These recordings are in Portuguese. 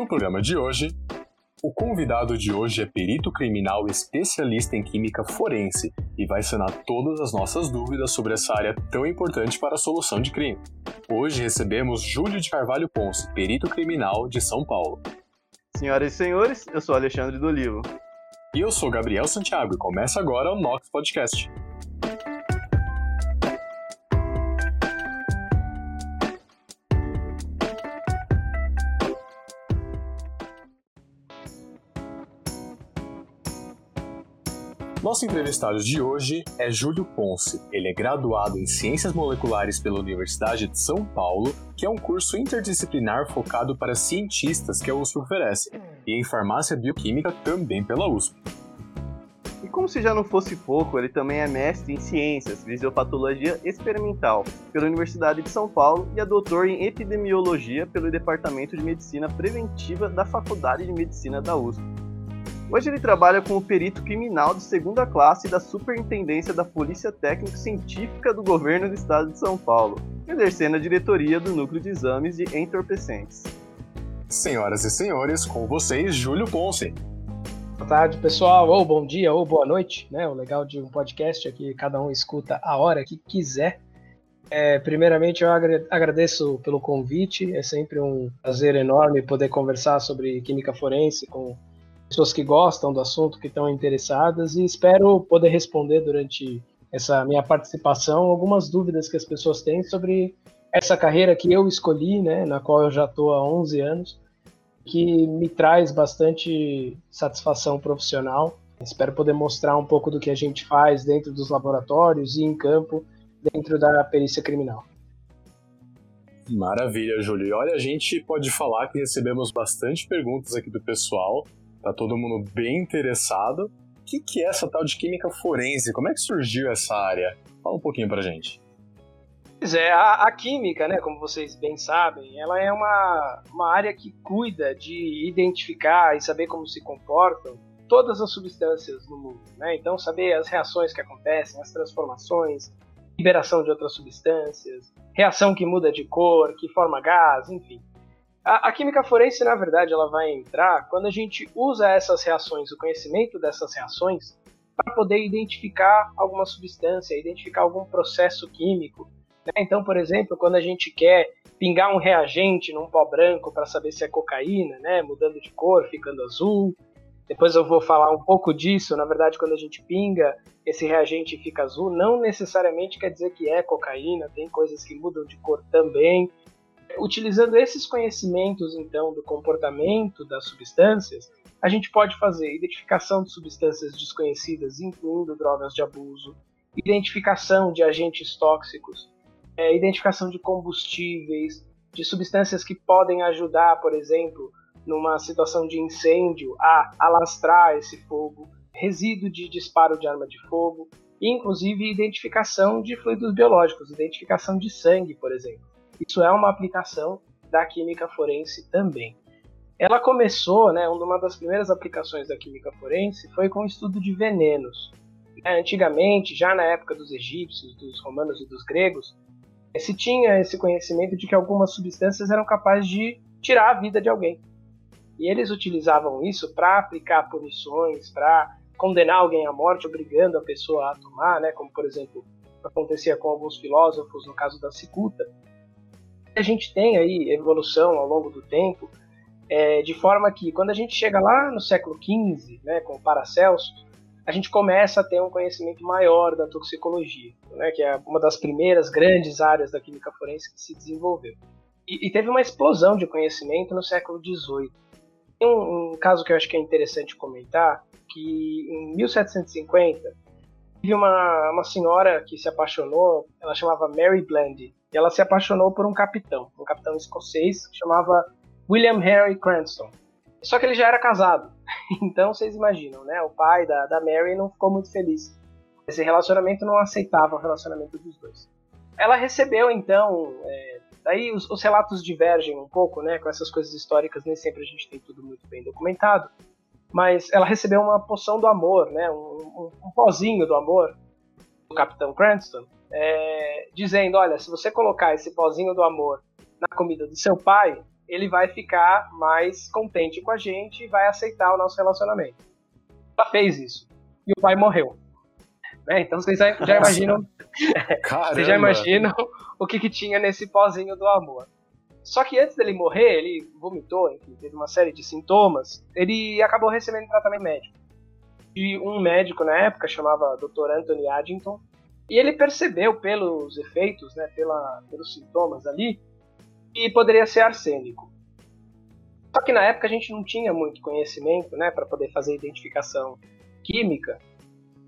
No programa de hoje, o convidado de hoje é perito criminal especialista em química forense e vai sanar todas as nossas dúvidas sobre essa área tão importante para a solução de crime. Hoje recebemos Júlio de Carvalho Ponce, perito criminal de São Paulo. Senhoras e senhores, eu sou Alexandre do Olivo. E eu sou Gabriel Santiago e começa agora o Nox Podcast. Nosso entrevistado de hoje é Júlio Ponce. Ele é graduado em Ciências Moleculares pela Universidade de São Paulo, que é um curso interdisciplinar focado para cientistas que a USP oferece, e em Farmácia Bioquímica também pela USP. E como se já não fosse pouco, ele também é mestre em Ciências, Fisiopatologia Experimental pela Universidade de São Paulo e é doutor em Epidemiologia pelo Departamento de Medicina Preventiva da Faculdade de Medicina da USP. Hoje ele trabalha como perito criminal de segunda classe da Superintendência da Polícia Técnico Científica do Governo do Estado de São Paulo, exercendo a diretoria do Núcleo de Exames de Entorpecentes. Senhoras e senhores, com vocês, Júlio Ponce. Boa tarde, pessoal, ou bom dia, ou boa noite, né? O legal de um podcast é que cada um escuta a hora que quiser. É, primeiramente, eu agradeço pelo convite, é sempre um prazer enorme poder conversar sobre química forense com pessoas que gostam do assunto, que estão interessadas, e espero poder responder durante essa minha participação algumas dúvidas que as pessoas têm sobre essa carreira que eu escolhi, né, na qual eu já estou há 11 anos, que me traz bastante satisfação profissional. Espero poder mostrar um pouco do que a gente faz dentro dos laboratórios e em campo, dentro da perícia criminal. Maravilha, Júlio. Olha, a gente pode falar que recebemos bastante perguntas aqui do pessoal Tá todo mundo bem interessado. O que, que é essa tal de química forense? Como é que surgiu essa área? Fala um pouquinho pra gente. Pois é, a, a, química, né, como vocês bem sabem, ela é uma, uma área que cuida de identificar e saber como se comportam todas as substâncias no mundo. Né? Então, saber as reações que acontecem, as transformações, liberação de outras substâncias, reação que muda de cor, que forma gás, enfim. A, a, química forense, na verdade, ela vai entrar quando a gente usa essas reações, o conhecimento dessas reações, para poder identificar alguma substância, identificar algum processo químico. Né? Então, por exemplo, quando a gente quer pingar um reagente num pó branco para saber se é cocaína, né? mudando de cor, ficando azul. Depois eu vou falar um pouco disso. Na verdade, quando a gente pinga esse reagente fica azul, não necessariamente quer dizer que é cocaína, tem coisas que mudam de cor também. Utilizando esses conhecimentos, então, do comportamento das substâncias, a gente pode fazer identificação de substâncias desconhecidas, incluindo drogas de abuso, identificação de agentes tóxicos, é, identificação de combustíveis, de substâncias que podem ajudar, por exemplo, numa situação de incêndio, a alastrar esse fogo, resíduo de disparo de arma de fogo, e inclusive identificação de fluidos biológicos, identificação de sangue, por exemplo. Isso é uma aplicação da química forense também. Ela começou, né, uma das primeiras aplicações da química forense foi com o estudo de venenos. É, antigamente, já na época dos egípcios, dos romanos e dos gregos, eh, se tinha esse conhecimento de que algumas substâncias eram capazes de tirar a vida de alguém. E eles utilizavam isso para aplicar punições, para condenar alguém à morte, obrigando a pessoa a tomar, né, como por exemplo acontecia com alguns filósofos no caso da cicuta, a gente tem aí evolução ao longo do tempo, é, de forma que quando a gente chega lá no século XV, né, com Paracelso, a gente começa a ter um conhecimento maior da toxicologia, né, que é uma das primeiras grandes áreas da química forense que se desenvolveu. E, e teve uma explosão de conhecimento no século XVIII. Tem um, um caso que eu acho que é interessante comentar, que em 1750 Tive uma, uma senhora que se apaixonou, ela chamava Mary Blandy, e ela se apaixonou por um capitão, um capitão escocês que chamava William Henry Cranston. Só que ele já era casado, então vocês imaginam, né? O pai da, da Mary não ficou muito feliz. Esse relacionamento não aceitava o relacionamento dos dois. Ela recebeu então, é, daí os, os relatos divergem um pouco, né? Com essas coisas históricas nem sempre a gente tem tudo muito bem documentado mas ela recebeu uma poção do amor, né, um, um, um pozinho do amor do Capitão Cranston, é, dizendo, olha, se você colocar esse pozinho do amor na comida do seu pai, ele vai ficar mais contente com a gente e vai aceitar o nosso relacionamento. Ela fez isso. E o pai morreu. Né? Então vocês já, já imaginam. vocês já imaginam o que, que tinha nesse pozinho do amor. Só que antes dele morrer, ele vomitou, enfim, teve uma série de sintomas. Ele acabou recebendo tratamento médico. E um médico na época chamava Dr. Anthony Addington. E ele percebeu pelos efeitos, né, pela, pelos sintomas ali, que poderia ser arsênico. Só que na época a gente não tinha muito conhecimento, né, para poder fazer identificação química.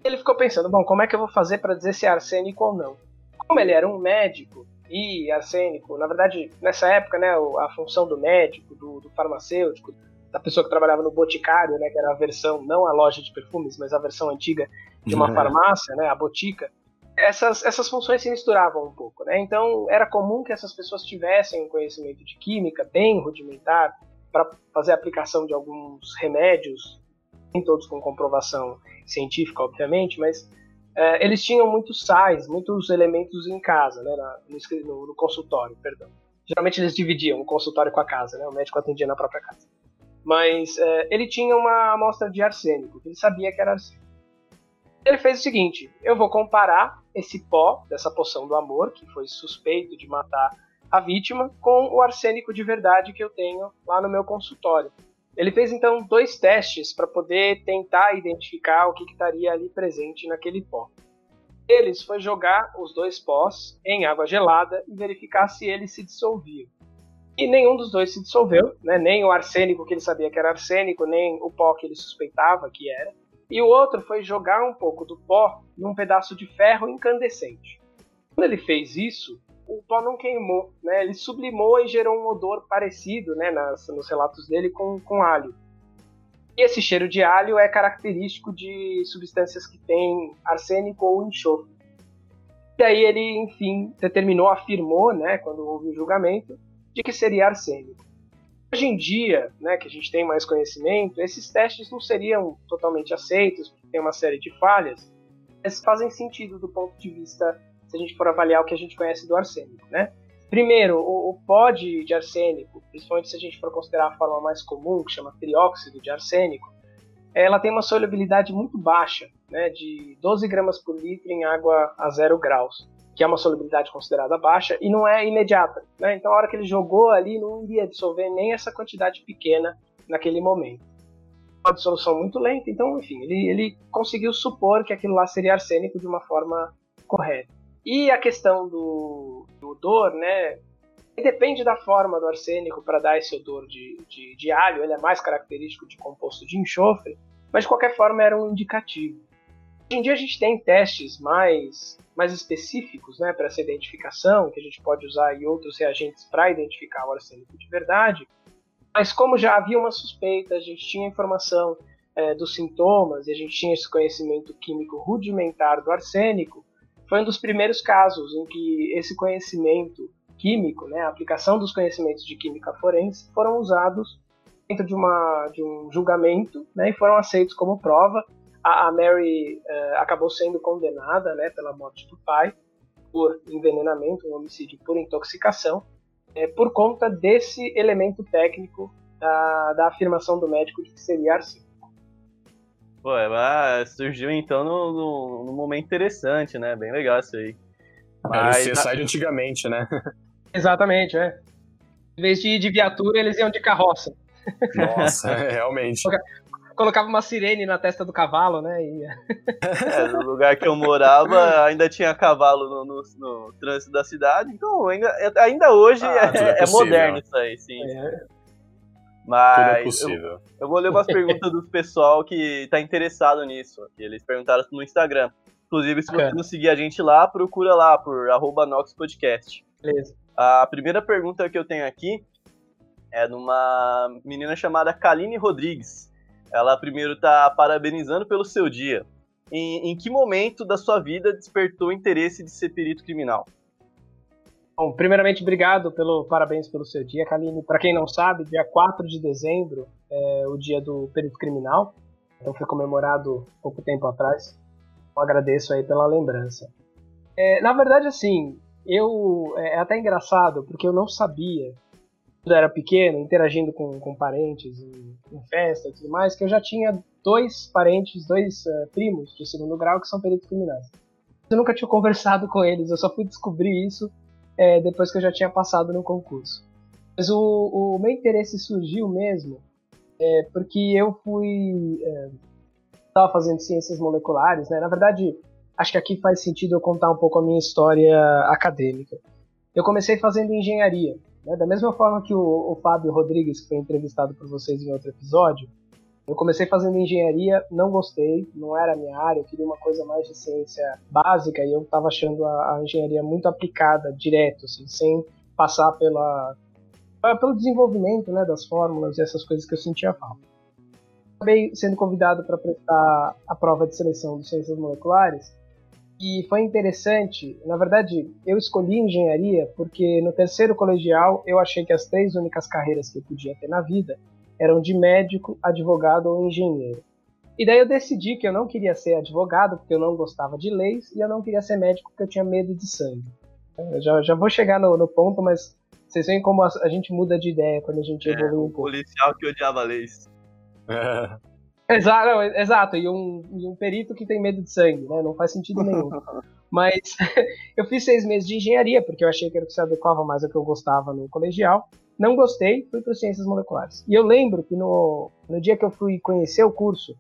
Ele ficou pensando, bom, como é que eu vou fazer para dizer se é arsênico ou não? Como ele era um médico e arsênico, na verdade, nessa época, né, a função do médico, do, do farmacêutico, da pessoa que trabalhava no boticário, né, que era a versão, não a loja de perfumes, mas a versão antiga de uma uhum. farmácia, né, a botica, essas, essas funções se misturavam um pouco, né? Então era comum que essas pessoas tivessem um conhecimento de química bem rudimentar para fazer a aplicação de alguns remédios, nem todos com comprovação científica, obviamente, mas é, eles tinham muitos sais, muitos elementos em casa, né, na, no, no, consultório, perdão. Geralmente eles dividiam o consultório com a casa, né, o médico atendia na própria casa. Mas é, ele tinha uma amostra de arsênico, ele sabia que era arsênico. Ele fez o seguinte: eu vou comparar esse pó dessa poção do amor, que foi suspeito de matar a vítima, com o arsênico de verdade que eu tenho lá no meu consultório. Ele fez então dois testes para poder tentar identificar o que, estaria ali presente naquele pó. Eles foi jogar os dois pós em água gelada e verificar se eles se dissolviam. E nenhum dos dois se dissolveu, né? nem o arsênico que ele sabia que era arsênico, nem o pó que ele suspeitava que era. E o outro foi jogar um pouco do pó num pedaço de ferro incandescente. Quando ele fez isso, o pó não queimou, né? Ele sublimou e gerou um odor parecido, né, nas, nos relatos dele com, com alho. E esse cheiro de alho é característico de substâncias que têm arsênico ou enxofre. E aí ele, enfim, determinou, afirmou, né, quando houve o julgamento, de que seria arsênico. Hoje em dia, né, que a gente tem mais conhecimento, esses testes não seriam totalmente aceitos, porque tem uma série de falhas, mas fazem sentido do ponto de vista se a gente for avaliar o que a gente conhece do arsênico, né? Primeiro, o, o pó de, de arsênico, principalmente se a gente for considerar a forma mais comum, que chama trióxido de arsênico, ela tem uma solubilidade muito baixa, né, de 12 gramas por litro em água a zero graus, que é uma solubilidade considerada baixa e não é imediata. Né? Então, a hora que ele jogou ali, não iria dissolver nem essa quantidade pequena naquele momento. Uma dissolução muito lenta, então, enfim, ele, ele conseguiu supor que aquilo lá seria arsênico de uma forma correta. E a questão do, do odor, né? Depende da forma do arsênico para dar esse odor de, de, de, alho, ele é mais característico de composto de enxofre, mas de qualquer forma era um indicativo. Hoje em dia a gente tem testes mais, mais específicos né, para essa identificação, que a gente pode usar em outros reagentes para identificar o arsênico de verdade, mas como já havia uma suspeita, a gente tinha informação é, dos sintomas e a gente tinha esse conhecimento químico rudimentar do arsênico, foi um dos primeiros casos em que esse conhecimento químico, né, a aplicação dos conhecimentos de química forense, foram usados dentro de, uma, de um julgamento né, e foram aceitos como prova. A, a Mary uh, acabou sendo condenada né, pela morte do pai por envenenamento, um homicídio por intoxicação, é, por conta desse elemento técnico da, da afirmação do médico de que seria arsênico. Pô, ela surgiu então no, no, no, momento interessante, né? Bem legal isso aí. Mas, Era o CSI de antigamente, né? Exatamente, é. Em vez de ir de viatura, eles iam de carroça. Nossa, realmente. Colocava uma sirene na testa do cavalo, né? E... É, no lugar que eu morava ainda tinha cavalo no, no, no trânsito da cidade, então ainda, ainda hoje ah, é, é, é, moderno isso aí, sim. É. Mas é eu, eu, vou ler umas perguntas do pessoal que tá interessado nisso. Eles perguntaram no Instagram. Inclusive, se você não seguir a gente lá, procura lá por arroba NoxPodcast. Beleza. A primeira pergunta que eu tenho aqui é de uma menina chamada Kaline Rodrigues. Ela primeiro tá parabenizando pelo seu dia. Em, em que momento da sua vida despertou o interesse de ser perito criminal? Bom, primeiramente, obrigado pelo parabéns pelo seu dia, Kaline. Para quem não sabe, dia 4 de dezembro é o dia do perito criminal, então foi comemorado pouco tempo atrás. Eu agradeço aí pela lembrança. É, na verdade, assim, eu é, é até engraçado porque eu não sabia quando era pequeno, interagindo com, com parentes em, em festa e tudo mais, que eu já tinha dois parentes, dois uh, primos de segundo grau que são peritos criminais. Eu nunca tinha conversado com eles, eu só fui descobrir isso é, depois que eu já tinha passado no concurso. Mas o, o meu interesse surgiu mesmo é, porque eu fui. Estava é, fazendo ciências moleculares, né? Na verdade, acho que aqui faz sentido eu contar um pouco a minha história acadêmica. Eu comecei fazendo engenharia, né? da mesma forma que o, o Fábio Rodrigues, que foi entrevistado por vocês em outro episódio. Eu comecei fazendo engenharia, não gostei, não era a minha área, eu queria uma coisa mais de ciência básica e eu estava achando a, a, engenharia muito aplicada, direto, assim, sem passar pela, pelo desenvolvimento né, das fórmulas e essas coisas que eu sentia falta. Acabei sendo convidado para prestar a prova de seleção de ciências moleculares e foi interessante. Na verdade, eu escolhi engenharia porque no terceiro colegial eu achei que as três únicas carreiras que eu podia ter na vida eram de médico, advogado ou engenheiro. E daí eu decidi que eu não queria ser advogado porque eu não gostava de leis e eu não queria ser médico porque eu tinha medo de sangue. Eu já, já vou chegar no, no ponto, mas vocês veem como a, a, gente muda de ideia quando a gente é, evolui um pouco. policial que odiava leis. Exato, não, exato. E, um, e um perito que tem medo de sangue, né? Não faz sentido nenhum. Mas eu fiz seis meses de engenharia, porque eu achei que era o que se adequava mais ao que eu gostava no colegial. Não gostei, fui para ciências moleculares. E eu lembro que no, no dia que eu fui conhecer o curso,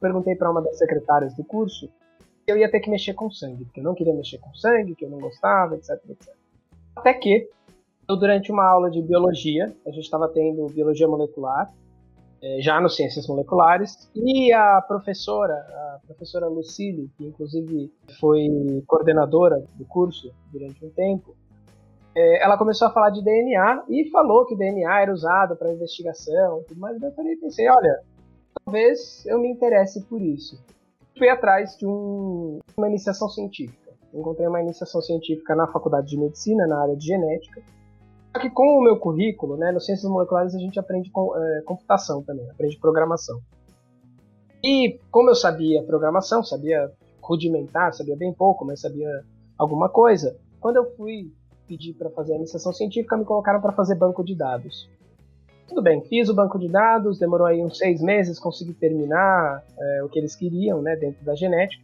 perguntei para uma das secretárias do curso se eu ia ter que mexer com sangue, porque eu não queria mexer com sangue, que eu não gostava, etc, etc. Até que, eu, durante uma aula de biologia, a gente estava tendo biologia molecular, já no Ciências Moleculares, e a professora, a professora Lucille, que inclusive foi coordenadora do curso durante um tempo, é, ela começou a falar de DNA e falou que DNA era usado para investigação, mas eu falei, pensei, olha, talvez eu me interesse por isso. Fui atrás de um, uma iniciação científica. Encontrei uma iniciação científica na Faculdade de Medicina, na área de genética, só que com o meu currículo, né, no Ciências Moleculares a gente aprende com, é, computação também, aprende programação. E como eu sabia programação, sabia rudimentar, sabia bem pouco, mas sabia alguma coisa, quando eu fui pedir para fazer a iniciação científica, me colocaram para fazer banco de dados. Tudo bem, fiz o banco de dados, demorou aí uns seis meses, consegui terminar é, o que eles queriam, né, dentro da genética,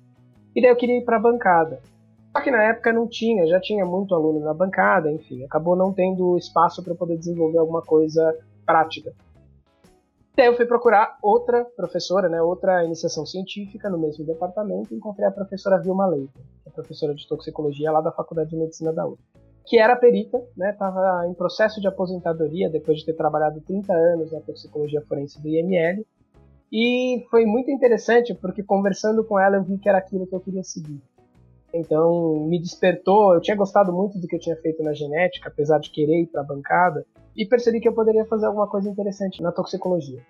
e daí eu queria ir para a bancada. Só que na época não tinha, já tinha muito aluno na bancada, enfim, acabou não tendo espaço para poder desenvolver alguma coisa prática. Daí eu fui procurar outra professora, né, outra iniciação científica no mesmo departamento e encontrei a professora Vilma Leite, que é professora de toxicologia lá da Faculdade de Medicina da UF, que era perita, né, estava em processo de aposentadoria depois de ter trabalhado 30 anos na toxicologia forense do IML. E foi muito interessante porque conversando com ela eu vi que era aquilo que eu queria seguir. Então me despertou. Eu tinha gostado muito do que eu tinha feito na genética, apesar de querer ir para a bancada, e percebi que eu poderia fazer alguma coisa interessante na toxicologia.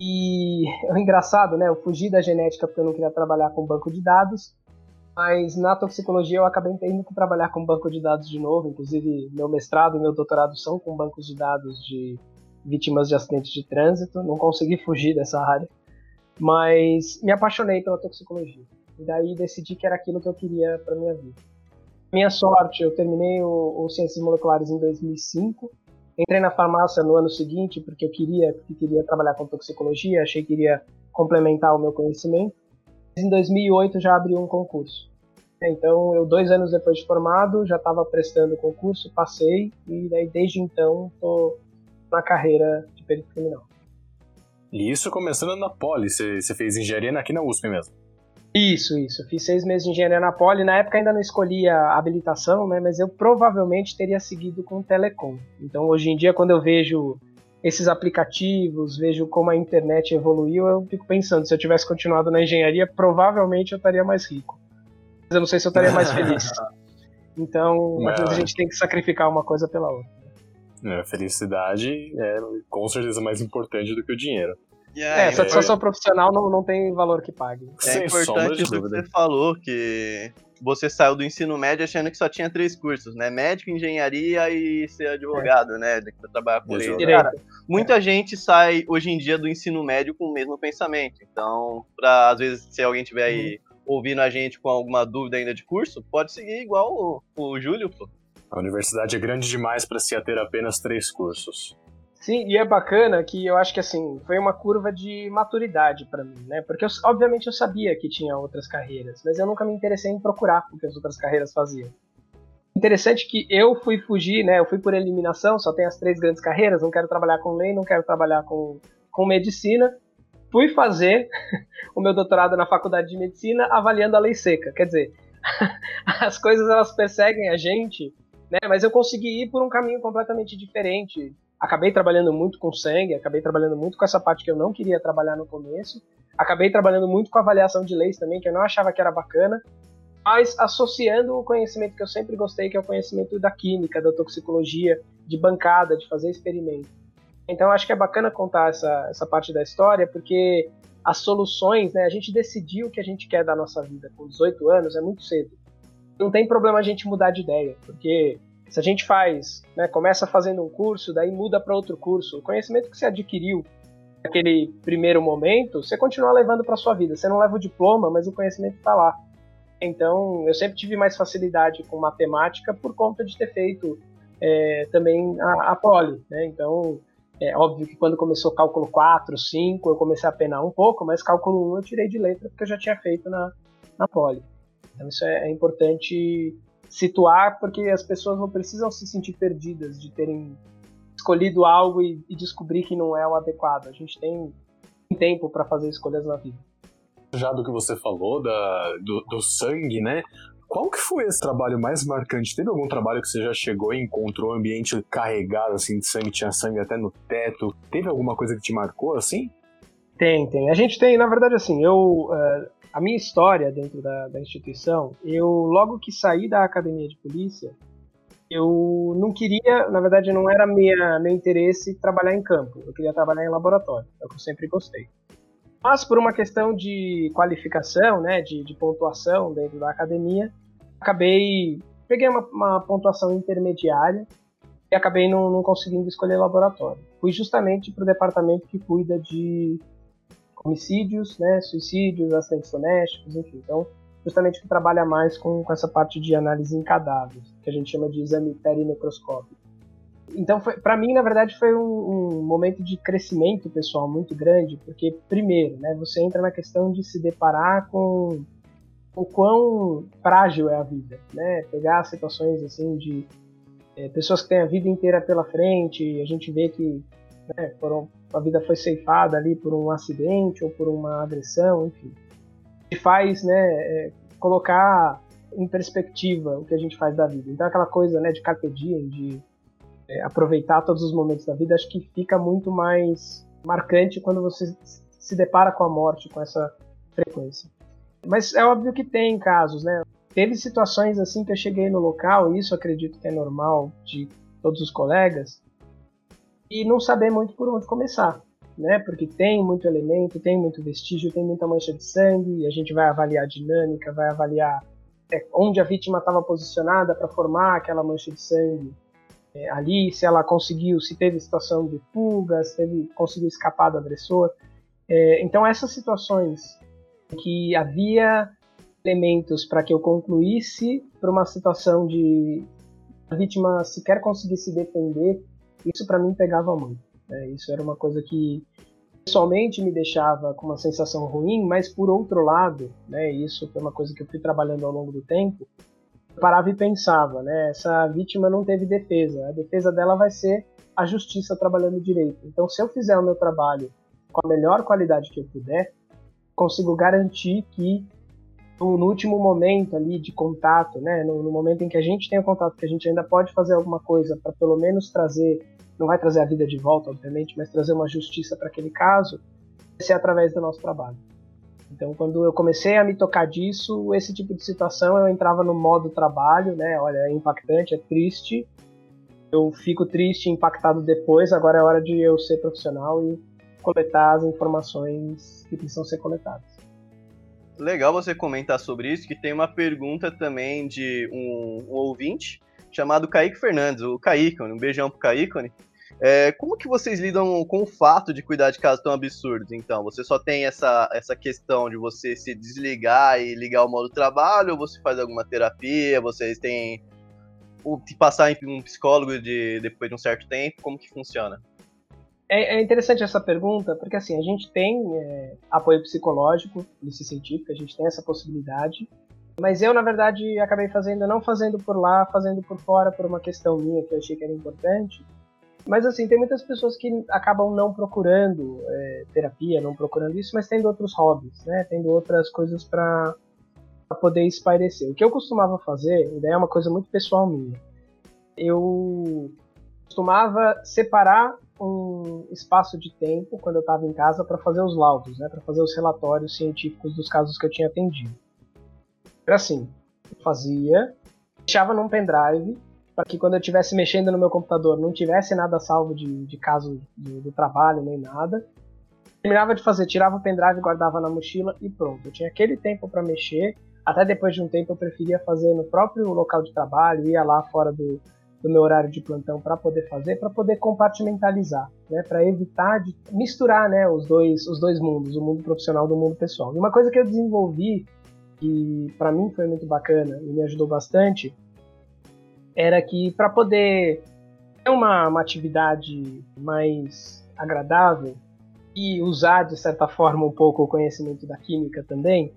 E é engraçado, né? Eu fugi da genética porque eu não queria trabalhar com banco de dados, mas na toxicologia eu acabei tendo que trabalhar com banco de dados de novo. Inclusive, meu mestrado e meu doutorado são com bancos de dados de vítimas de acidentes de trânsito. Não consegui fugir dessa área, mas me apaixonei pela toxicologia. E daí decidi que era aquilo que eu queria para minha vida. Minha sorte, eu terminei o, o Ciências Moleculares em 2005. Entrei na farmácia no ano seguinte porque eu queria, porque queria trabalhar com toxicologia, achei que iria complementar o meu conhecimento. Em 2008 já abri um concurso. Então, eu dois anos depois de formado, já estava prestando o concurso, passei e daí desde então estou na carreira de perito criminal. E isso começando na Poli, você fez engenharia aqui na USP mesmo? Isso, isso. fiz seis meses de engenharia na Poli. Na época ainda não escolhia habilitação, né? Mas eu provavelmente teria seguido com telecom. Então hoje em dia, quando eu vejo esses aplicativos, vejo como a internet evoluiu, eu fico pensando, se eu tivesse continuado na engenharia, provavelmente eu estaria mais rico. Mas eu não sei se eu estaria mais feliz. Então, às vezes a gente tem que sacrificar uma coisa pela outra. É, felicidade é com certeza mais importante do que o dinheiro. Yeah, é, satisfação é... profissional não, não tem valor que pague. É Sem importante isso que você falou, que você saiu do ensino médio achando que só tinha três cursos, né? Médico, engenharia e ser advogado, é. né? De trabalhar com lei. Cara, muita é. gente sai hoje em dia do ensino médio com o mesmo pensamento. Então, pra, às vezes, se alguém tiver aí uhum. ouvindo a gente com alguma dúvida ainda de curso, pode seguir igual o, o Júlio, pô. A universidade é grande demais para se ter apenas três cursos. Sim, e é bacana que eu acho que assim, foi uma curva de maturidade para mim, né? Porque eu, obviamente eu sabia que tinha outras carreiras, mas eu nunca me interessei em procurar o que as outras carreiras faziam. Interessante que eu fui fugir, né? Eu fui por eliminação, só tem as três grandes carreiras, não quero trabalhar com lei, não quero trabalhar com, com medicina. Fui fazer o meu doutorado na faculdade de medicina avaliando a lei seca. Quer dizer, as coisas elas perseguem a gente, né? Mas eu consegui ir por um caminho completamente diferente acabei trabalhando muito com sangue, acabei trabalhando muito com essa parte que eu não queria trabalhar no começo, acabei trabalhando muito com avaliação de leis também, que eu não achava que era bacana, mas associando o conhecimento que eu sempre gostei, que é o conhecimento da química, da toxicologia, de bancada, de fazer experimento. Então acho que é bacana contar essa, essa parte da história, porque as soluções, né, a gente decidiu o que a gente quer da nossa vida com 18 anos, é muito cedo. Não tem problema a gente mudar de ideia, porque se a gente faz, né, começa fazendo um curso, daí muda para outro curso, o conhecimento que você adquiriu naquele primeiro momento, você continua levando para sua vida. Você não leva o diploma, mas o conhecimento está lá. Então, eu sempre tive mais facilidade com matemática por conta de ter feito é, também a, a poli, né? Então, é óbvio que quando começou cálculo 4, 5, eu comecei a penar um pouco, mas cálculo 1 eu tirei de letra porque eu já tinha feito na, na poli. Então, isso é, é importante situar, porque as pessoas não precisam se sentir perdidas de terem escolhido algo e, e descobrir que não é o adequado. A gente tem tempo para fazer escolhas na vida. Já do que você falou, da, do, do sangue, né? Qual que foi esse trabalho mais marcante? Teve algum trabalho que você já chegou e encontrou um ambiente carregado assim de sangue, tinha sangue até no teto? Teve alguma coisa que te marcou assim? Tem, tem. A gente tem, na verdade, assim, eu uh, a minha história dentro da, da instituição, eu logo que saí da academia de polícia, eu não queria, na verdade, não era minha, meu interesse trabalhar em campo. Eu queria trabalhar em laboratório, é o que eu sempre gostei. Mas por uma questão de qualificação, né, de, de pontuação dentro da academia, acabei peguei uma, uma pontuação intermediária e acabei não, não conseguindo escolher laboratório. Fui justamente para o departamento que cuida de homicídios, né, suicídios, acidentes domésticos, enfim. Então, justamente que trabalha mais com, com essa parte de análise em cadáveres, que a gente chama de exame perimicroscópico. Então, para mim, na verdade, foi um, um, momento de crescimento pessoal muito grande, porque, primeiro, né, você entra na questão de se deparar com o quão frágil é a vida, né? Pegar situações assim de é, pessoas que têm a vida inteira pela frente, a gente vê que né, foram a vida foi ceifada ali por um acidente ou por uma agressão, enfim. E faz, né, é, colocar em perspectiva o que a gente faz da vida. Então aquela coisa, né, de carpe diem, de é, aproveitar todos os momentos da vida, acho que fica muito mais marcante quando você se depara com a morte com essa frequência. Mas é óbvio que tem casos, né? Teve situações assim que eu cheguei no local, e isso acredito que é normal de todos os colegas, e não saber muito por onde começar, né? Porque tem muito elemento, tem muito vestígio, tem muita mancha de sangue, e a gente vai avaliar a dinâmica, vai avaliar é, onde a vítima estava posicionada para formar aquela mancha de sangue é, ali, se ela conseguiu, se teve situação de fuga, se teve, conseguiu escapar do agressor. É, então essas situações que havia elementos para que eu concluísse para uma situação de a vítima sequer conseguir se defender isso para mim pegava muito. Né? Isso era uma coisa que pessoalmente me deixava com uma sensação ruim, mas por outro lado, né, isso foi uma coisa que eu fui trabalhando ao longo do tempo, eu parava e pensava, né, essa vítima não teve defesa, a defesa dela vai ser a justiça trabalhando direito. Então, se eu fizer o meu trabalho com a melhor qualidade que eu puder, consigo garantir que no, no último momento ali de contato, né, no, no, momento em que a gente tem o contato, que a gente ainda pode fazer alguma coisa para pelo menos trazer, não vai trazer a vida de volta, obviamente, mas trazer uma justiça para aquele caso, ser através do nosso trabalho. Então, quando eu comecei a me tocar disso, esse tipo de situação, eu entrava no modo trabalho, né? Olha, é impactante, é triste. Eu fico triste, impactado depois. Agora é hora de eu ser profissional e coletar as informações que precisam ser coletadas legal você comentar sobre isso, que tem uma pergunta também de um, um ouvinte chamado Kaique Fernandes, o Kaique, um beijão pro Kaique. É, como que vocês lidam com o fato de cuidar de casos tão absurdos? Então, você só tem essa, essa questão de você se desligar e ligar o modo trabalho, ou você faz alguma terapia, vocês têm ou te passar em um psicólogo de, depois de um certo tempo? Como que funciona? É, é interessante essa pergunta, porque assim, a gente tem é, apoio psicológico, polícia científica, a gente tem essa possibilidade, mas eu, na verdade, acabei fazendo, não fazendo por lá, fazendo por fora, por uma questão minha que eu achei que era importante. Mas assim, tem muitas pessoas que acabam não procurando é, terapia, não procurando isso, mas tendo outros hobbies, né? Tendo outras coisas para poder espairecer. O que eu costumava fazer, e daí é uma coisa muito pessoal minha, eu costumava separar um espaço de tempo quando eu estava em casa para fazer os laudos, né, para fazer os relatórios científicos dos casos que eu tinha atendido. Era assim, eu fazia, deixava num pendrive para que quando eu estivesse mexendo no meu computador não tivesse nada salvo de, de caso do trabalho nem nada. Terminava de fazer, tirava o pendrive, guardava na mochila e pronto. Eu tinha aquele tempo para mexer. Até depois de um tempo eu preferia fazer no próprio local de trabalho, ia lá fora do, do meu horário de plantão para poder fazer, para poder compartimentalizar, né, para evitar de misturar, né, os dois, os dois mundos, o mundo profissional do mundo pessoal. E uma coisa que eu desenvolvi que para mim foi muito bacana e me ajudou bastante era que para poder ter uma, uma atividade mais agradável e usar de certa forma um pouco o conhecimento da química também,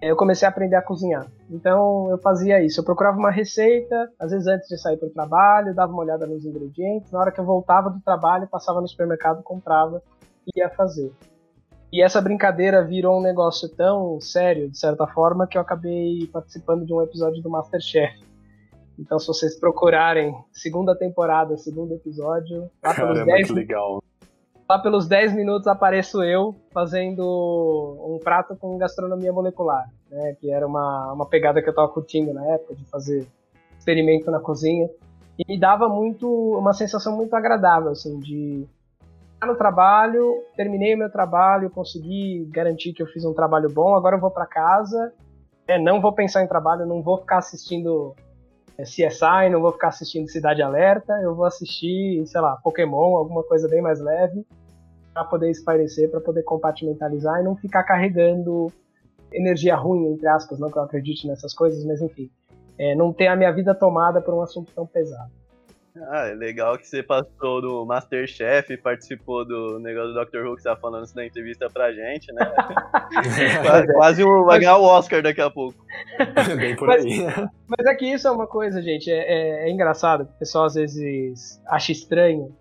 eu comecei a aprender a cozinhar. Então eu fazia isso. Eu procurava uma receita, às vezes antes de sair para o trabalho, dava uma olhada nos ingredientes. Na hora que eu voltava do trabalho, passava no supermercado, comprava e ia fazer. E essa brincadeira virou um negócio tão sério, de certa forma, que eu acabei participando de um episódio do Masterchef. Então, se vocês procurarem segunda temporada, segundo episódio, lá Caramba, pelos 10, que legal. Lá pelos 10 minutos apareço eu fazendo um prato com gastronomia molecular, né? Que era uma, uma pegada que eu tava curtindo na época, de fazer experimento na cozinha. E me dava muito, uma sensação muito agradável, assim, de estar no trabalho, terminei o meu trabalho, consegui garantir que eu fiz um trabalho bom, agora eu vou para casa, é, não vou pensar em trabalho, não vou ficar assistindo CSI, não vou ficar assistindo Cidade Alerta, eu vou assistir, sei lá, Pokémon, alguma coisa bem mais leve, para poder espairecer, para poder compartimentalizar e não ficar carregando energia ruim, entre aspas, não que eu acredite nessas coisas, mas enfim, é, não ter a minha vida tomada por um assunto tão pesado. Ah, é legal que você passou do Masterchef, participou do negócio do Dr. Who que você tá falando isso na entrevista pra gente, né? quase, quase um, vai ganhar o Oscar daqui a pouco. Bem por aí. Mas é que isso é uma coisa, gente, é, é, é engraçado, o pessoal às vezes acha estranho,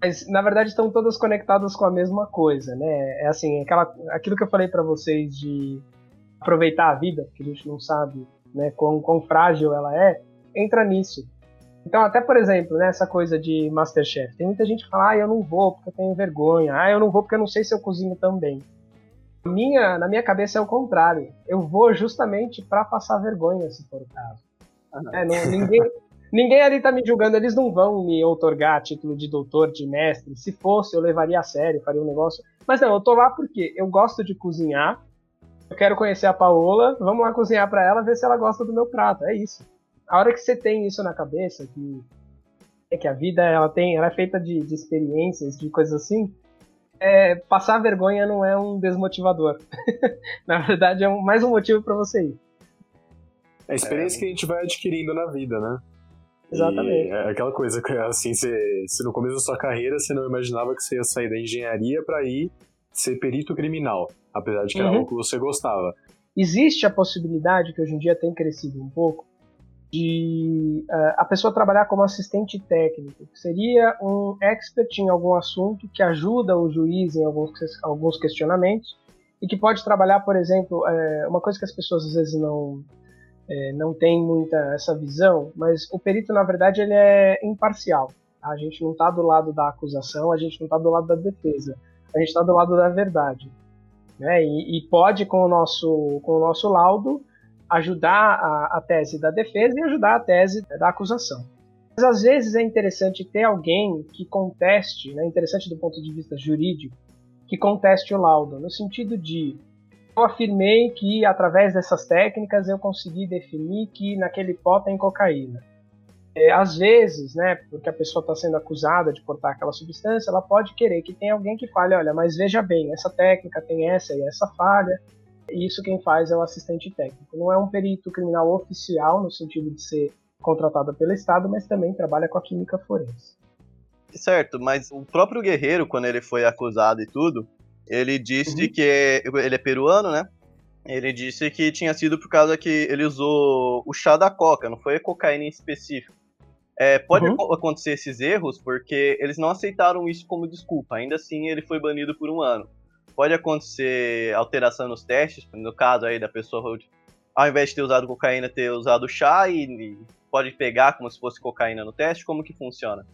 mas na verdade estão todas conectadas com a mesma coisa, né? É assim, aquela, aquilo que eu falei para vocês de aproveitar a vida, que a gente não sabe né, quão, quão frágil ela é, entra nisso. Então, até por exemplo, né, essa coisa de Masterchef, tem muita gente que fala, ah, eu não vou porque eu tenho vergonha, ah, eu não vou porque eu não sei se eu cozinho também. Minha, na minha cabeça é o contrário. Eu vou justamente para passar vergonha, se for o caso. É, não, ninguém, ninguém ali tá me julgando, eles não vão me outorgar título de doutor, de mestre. Se fosse, eu levaria a sério, faria um negócio. Mas não, eu tô lá porque eu gosto de cozinhar, eu quero conhecer a Paola, vamos lá cozinhar para ela, ver se ela gosta do meu prato. É isso a hora que você tem isso na cabeça, que é que a vida ela tem, ela é feita de, de experiências, de coisas assim, é, passar vergonha não é um desmotivador. na verdade, é um, mais um motivo para você ir. É a experiência é... que a gente vai adquirindo na vida, né? Exatamente. E é aquela coisa que, assim, se, se no começo da sua carreira você não imaginava que você ia sair da engenharia para ir ser perito criminal, apesar de que era uhum. algo que você gostava. Existe a possibilidade, que hoje em dia tem crescido um pouco, de uh, a pessoa trabalhar como assistente técnico, seria um expert em algum assunto que ajuda o juiz em alguns, alguns questionamentos e que pode trabalhar, por exemplo, é, uma coisa que as pessoas às vezes não é, não tem muita essa visão, mas o perito na verdade ele é imparcial. Tá? A gente não está do lado da acusação, a gente não está do lado da defesa, a gente está do lado da verdade, né? E, e pode com o nosso com o nosso laudo ajudar a, a tese da defesa e ajudar a tese da acusação. Mas às vezes é interessante ter alguém que conteste, né, interessante do ponto de vista jurídico, que conteste o laudo, no sentido de eu afirmei que através dessas técnicas eu consegui definir que naquele pó tem cocaína. É, às vezes, né, porque a pessoa está sendo acusada de portar aquela substância, ela pode querer que tenha alguém que fale, olha, mas veja bem, essa técnica tem essa e essa falha, isso quem faz é o assistente técnico. Não é um perito criminal oficial, no sentido de ser contratada pelo Estado, mas também trabalha com a química forense. Certo, mas o próprio Guerreiro, quando ele foi acusado e tudo, ele disse uhum. que ele é peruano, né? Ele disse que tinha sido por causa que ele usou o chá da coca, não foi a cocaína em específico. É, pode uhum. acontecer esses erros porque eles não aceitaram isso como desculpa. Ainda assim, ele foi banido por um ano. Pode acontecer alteração nos testes, no caso aí da pessoa, ao invés de ter usado cocaína, ter usado chá e, e pode pegar como se fosse cocaína no teste. Como que funciona?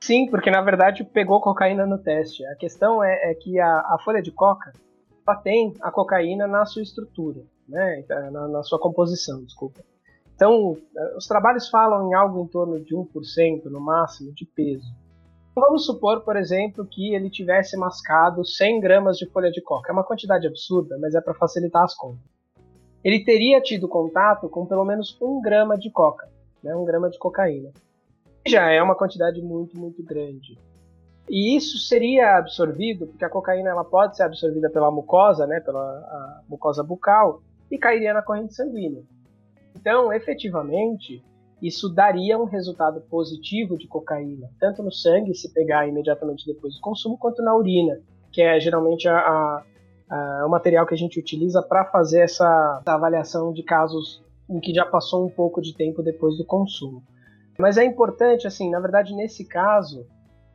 Sim, porque na verdade pegou cocaína no teste. A questão é, é que a, a, folha de coca ela tem a cocaína na sua estrutura, né? na, na sua composição, desculpa. Então, os trabalhos falam em algo em torno de 1% no máximo de peso. Vamos supor, por exemplo, que ele tivesse mascado 100 gramas de folha de coca. É uma quantidade absurda, mas é para facilitar as contas. Ele teria tido contato com pelo menos um grama de coca, né, um grama de cocaína já é uma quantidade muito, muito grande. E isso seria absorvido, porque a cocaína ela pode ser absorvida pela mucosa, né, pela mucosa bucal, e cairia na corrente sanguínea. Então, efetivamente, isso daria um resultado positivo de cocaína, tanto no sangue, se pegar imediatamente depois do consumo, quanto na urina, que é geralmente a, a, a, o material que a gente utiliza para fazer essa avaliação de casos em que já passou um pouco de tempo depois do consumo. Mas é importante, assim, na verdade, nesse caso,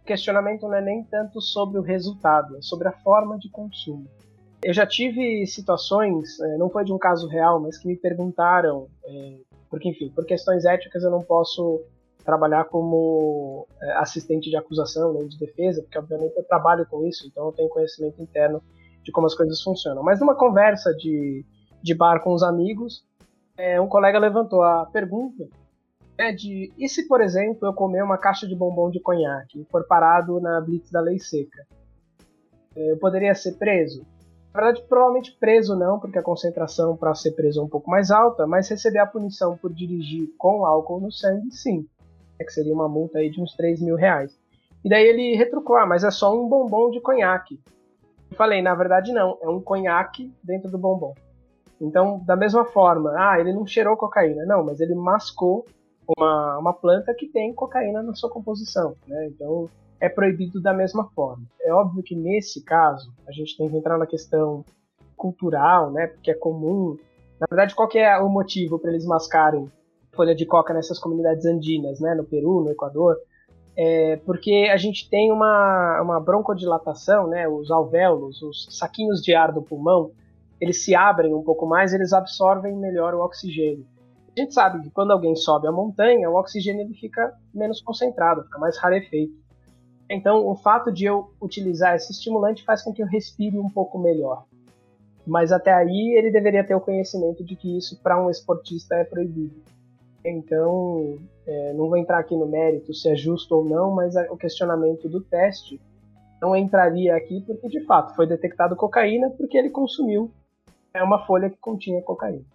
o questionamento não é nem tanto sobre o resultado, é sobre a forma de consumo. Eu já tive situações, é, não foi de um caso real, mas que me perguntaram, é, porque, enfim, por questões éticas eu não posso trabalhar como é, assistente de acusação nem de defesa, porque obviamente eu trabalho com isso, então eu tenho conhecimento interno de como as coisas funcionam. Mas numa conversa de, de bar com os amigos, um colega levantou a pergunta é de e se, por exemplo, eu comer uma caixa de bombom de conhaque e for parado na blitz da lei seca? Eu poderia ser preso? Na verdade, provavelmente preso não, porque a concentração para ser preso é um pouco mais alta, mas receber a punição por dirigir com álcool no sangue, sim. É que seria uma multa aí de uns 3 mil reais. E daí ele retrucou, ah, mas é só um bombom de conhaque. Eu falei, na verdade não, é um conhaque dentro do bombom. Então, da mesma forma, ah, ele não cheirou cocaína. Não, mas ele mascou uma, uma planta que tem cocaína na sua composição, né? Então é proibido da mesma forma. É óbvio que nesse caso a gente tem que entrar na questão cultural, né? Porque é comum. Na verdade, qual é o motivo para eles mascarem folha de coca nessas comunidades andinas, né? No Peru, no Equador, é porque a gente tem uma, uma broncodilatação, né? Os alvéolos, os saquinhos de ar do pulmão, eles se abrem um pouco mais, eles absorvem melhor o oxigênio. A gente sabe que quando alguém sobe a montanha, o oxigênio ele fica menos concentrado, fica mais rarefeito. Então, o fato de eu utilizar esse estimulante faz com que eu respire um pouco melhor. Mas até aí ele deveria ter o conhecimento de que isso para um esportista é proibido. Então, é, não vou entrar aqui no mérito se é justo ou não, mas o questionamento do teste não entraria aqui porque de fato foi detectado cocaína porque ele consumiu é uma folha que continha cocaína.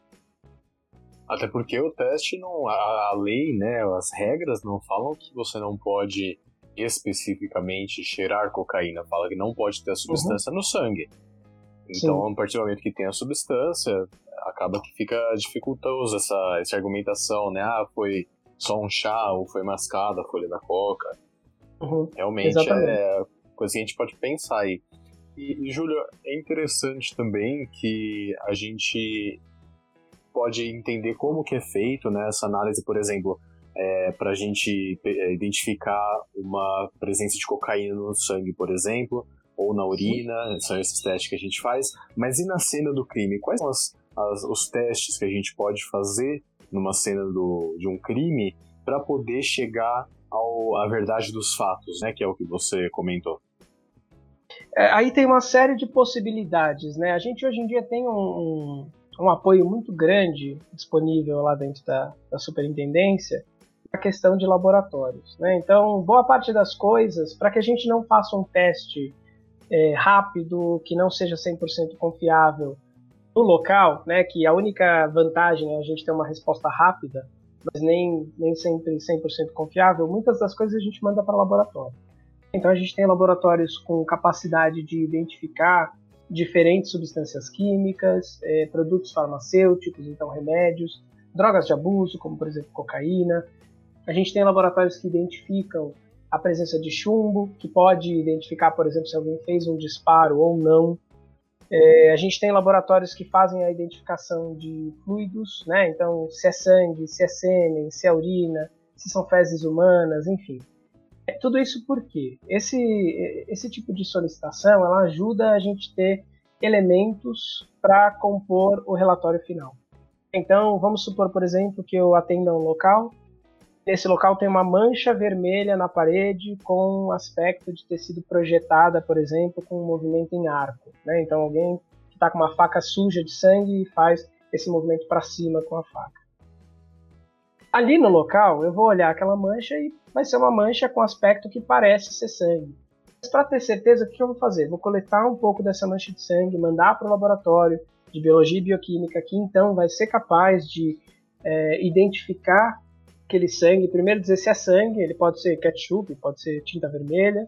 Até porque o teste não. A, a lei, né? As regras não falam que você não pode especificamente cheirar cocaína. Fala que não pode ter a substância uhum. no sangue. Então, Sim. a partir do momento que tem a substância, acaba que fica dificultoso essa, essa argumentação, né? Ah, foi só um chá ou foi mascada a folha da coca. Uhum. Realmente é Exatamente. é coisa que a gente pode pensar aí. E, e Júlio, é interessante também que a gente pode entender como que é feito né, essa análise, por exemplo, é, para a gente é, identificar uma presença de cocaína no sangue, por exemplo, ou na urina, são esses testes que a gente faz. Mas e na cena do crime? Quais são as, as, os testes que a gente pode fazer numa cena do, de um crime para poder chegar ao, à verdade dos fatos, né, que é o que você comentou? É, aí tem uma série de possibilidades, né? A gente hoje em dia tem um, um, um apoio muito grande disponível lá dentro da, da superintendência a questão de laboratórios. Né? Então, boa parte das coisas, para que a gente não faça um teste é, rápido, que não seja 100% confiável no local, né, que a única vantagem é a gente ter uma resposta rápida, mas nem, nem sempre 100% confiável, muitas das coisas a gente manda para laboratório. Então, a gente tem laboratórios com capacidade de identificar diferentes substâncias químicas, é, produtos farmacêuticos, então remédios. drogas de abuso, como por exemplo cocaína. A gente tem laboratórios que identificam a presença de chumbo, que pode identificar, por exemplo, se alguém fez um disparo ou não. É, a gente tem laboratórios que fazem a identificação de fluidos, né? Então, se é sangue, se é sêmen, se é urina, se são fezes humanas, enfim. É, tudo isso porque esse, esse tipo de solicitação ela ajuda a gente ter elementos para compor o relatório final. Então, vamos supor, por exemplo, que eu atenda um local. Nesse local tem uma mancha vermelha na parede com aspecto de ter sido projetada, por exemplo, com um movimento em arco. Né? Então, alguém que está com uma faca suja de sangue faz esse movimento para cima com a faca. Ali no local, eu vou olhar aquela mancha e vai ser uma mancha com aspecto que parece ser sangue. Mas para ter certeza, o que eu vou fazer? Vou coletar um pouco dessa mancha de sangue, mandar para o laboratório, de biologia e bioquímica, que então vai ser capaz de é, identificar aquele sangue, primeiro dizer se é sangue, ele pode ser ketchup, pode ser tinta vermelha.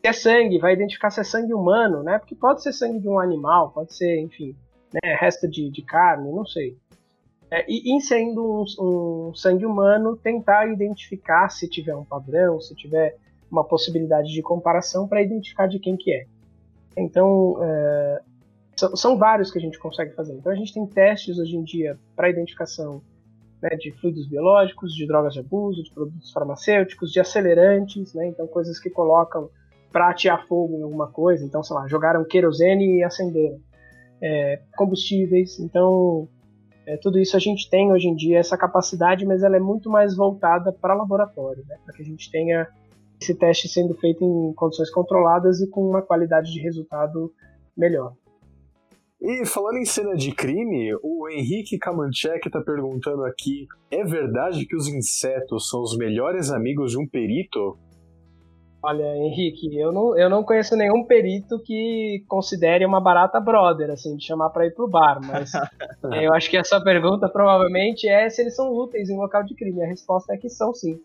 Se é sangue, vai identificar se é sangue humano, né? Porque pode ser sangue de um animal, pode ser, enfim, né, resto de, de carne, não sei. É, e, e sendo um, um, sangue humano, tentar identificar se tiver um padrão, se tiver uma possibilidade de comparação para identificar de quem que é. Então, é, são, vários que a gente consegue fazer. Então a gente tem testes hoje em dia para identificação né, de fluidos biológicos, de drogas de abuso, de produtos farmacêuticos, de acelerantes, né, então coisas que colocam para atear fogo em alguma coisa. Então, sei lá, jogaram querosene e acenderam. É, combustíveis. Então, é, tudo isso a gente tem hoje em dia essa capacidade, mas ela é muito mais voltada para laboratório, né, para que a gente tenha esse teste sendo feito em condições controladas e com uma qualidade de resultado melhor. E falando em cena de crime, o Henrique Kamanchek está perguntando aqui: é verdade que os insetos são os melhores amigos de um perito? Olha, Henrique, eu não, eu não conheço nenhum perito que considere uma barata brother, assim, de chamar para ir pro bar, mas eu acho que a sua pergunta provavelmente é se eles são úteis em um local de crime. A resposta é que são sim.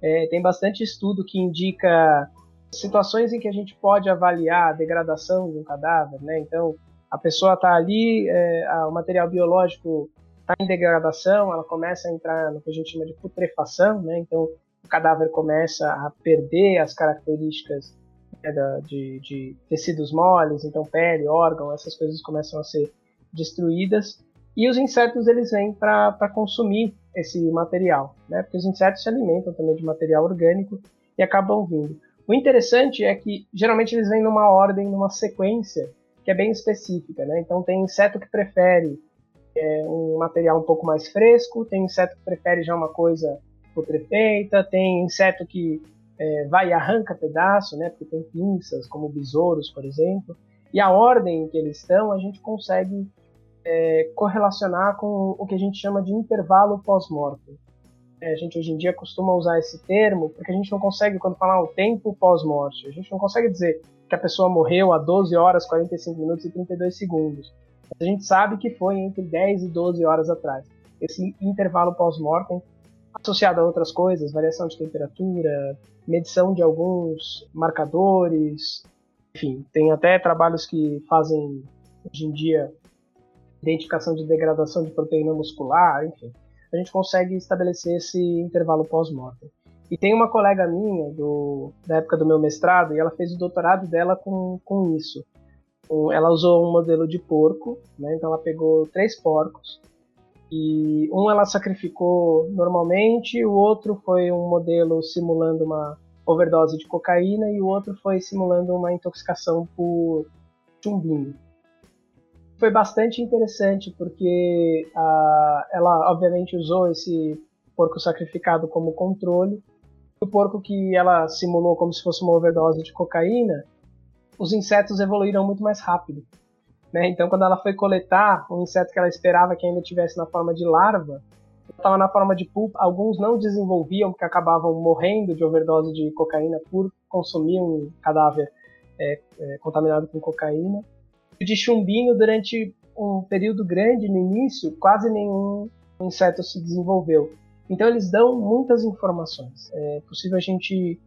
É, tem bastante estudo que indica situações em que a gente pode avaliar a degradação de um cadáver, né? Então, a pessoa está ali, é, o material biológico está em degradação, ela começa a entrar no que a gente chama de putrefação, né? Então o cadáver começa a perder as características né, da, de, de, tecidos moles, então pele, órgão, essas coisas começam a ser destruídas e os insetos eles vêm para consumir esse material, né? Porque os insetos se alimentam também de material orgânico e acabam vindo. O interessante é que geralmente eles vêm numa ordem, numa sequência que é bem específica, né? Então tem inseto que prefere é, um material um pouco mais fresco, tem inseto que prefere já uma coisa putrefeita, tem inseto que é, vai e arranca pedaço, né? Porque tem pinças, como besouros, por exemplo. E a ordem em que eles estão, a gente consegue é, correlacionar com o que a gente chama de intervalo pós-mortem. É, a gente hoje em dia costuma usar esse termo porque a gente não consegue, quando falar o tempo pós-morte, a gente não consegue dizer que a pessoa morreu há 12 horas, 45 minutos e 32 segundos. A gente sabe que foi entre 10 e 12 horas atrás. Esse intervalo pós-mortem, associado a outras coisas, variação de temperatura, medição de alguns marcadores, enfim, tem até trabalhos que fazem hoje em dia identificação de degradação de proteína muscular, enfim, a gente consegue estabelecer esse intervalo pós-mortem. E tem uma colega minha, do, da época do meu mestrado, e ela fez o doutorado dela com, com isso. Ela usou um modelo de porco, né? então ela pegou três porcos, e um ela sacrificou normalmente, o outro foi um modelo simulando uma overdose de cocaína, e o outro foi simulando uma intoxicação por chumbinho. Foi bastante interessante, porque a, ela obviamente usou esse porco sacrificado como controle, o porco que ela simulou como se fosse uma overdose de cocaína, os insetos evoluíram muito mais rápido. Né? Então, quando ela foi coletar um inseto que ela esperava que ainda tivesse na forma de larva, estava na forma de pulpa. Alguns não desenvolviam porque acabavam morrendo de overdose de cocaína por consumir um cadáver é, é, contaminado com cocaína. De chumbinho, durante um período grande no início, quase nenhum inseto se desenvolveu. Então eles dão muitas informações. É possível a gente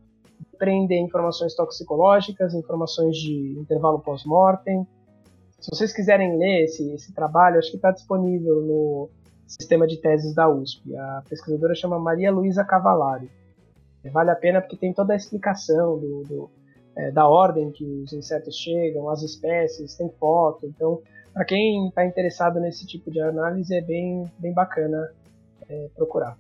prender informações toxicológicas, informações de intervalo pós-mortem. Se vocês quiserem ler esse, esse trabalho, acho que está disponível no sistema de teses da USP. A pesquisadora chama Maria Luísa Cavalari. Vale a pena porque tem toda a explicação do, do é, da ordem que os insetos chegam, as espécies, tem foto. Então, para quem está interessado nesse tipo de análise, é bem, bem bacana é, procurar.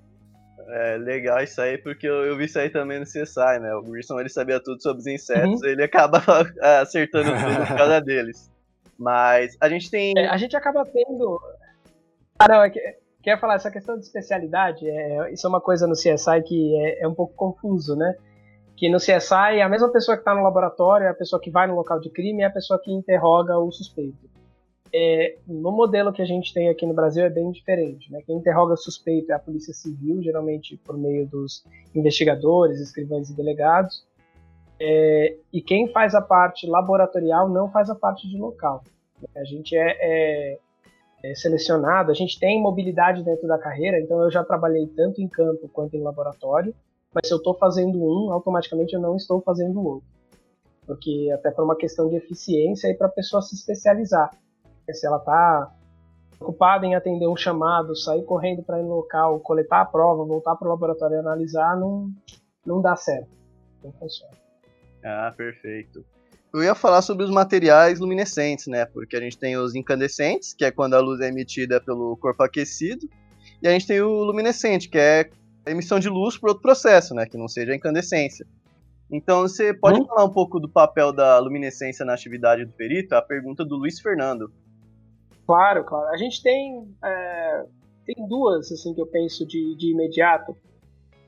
É legal isso aí, porque eu, eu, vi isso aí também no CSI, né? O Grissom ele sabia tudo sobre os insetos, uhum. ele acaba acertando tudo por causa deles. Mas a gente tem. É, a gente acaba tendo. Ah, não, é que, quer falar, essa questão de especialidade, é, isso é uma coisa no CSI que é, é um pouco confuso, né? Que no CSI, a mesma pessoa que está no laboratório é a pessoa que vai no local de crime e é a pessoa que interroga o suspeito. É, no modelo que a gente tem aqui no Brasil é bem diferente. Né? Quem interroga suspeito é a Polícia Civil, geralmente por meio dos investigadores, escrivães e delegados. É, e quem faz a parte laboratorial não faz a parte de local. A gente é, é, é selecionado, a gente tem mobilidade dentro da carreira, então eu já trabalhei tanto em campo quanto em laboratório, mas se eu estou fazendo um, automaticamente eu não estou fazendo o outro. Porque até por uma questão de eficiência e para a pessoa se especializar se ela está ocupada em atender um chamado, sair correndo para ir no local, coletar a prova, voltar para o laboratório e analisar, não, não dá certo. Não funciona. Ah, perfeito. Eu ia falar sobre os materiais luminescentes, né? Porque a gente tem os incandescentes, que é quando a luz é emitida pelo corpo aquecido, e a gente tem o luminescente, que é a emissão de luz por outro processo, né? Que não seja a incandescência. Então, você pode hum? falar um pouco do papel da luminescência na atividade do perito? A pergunta do Luiz Fernando. Claro, claro. A gente tem, é, tem duas, assim, que eu penso de, de imediato,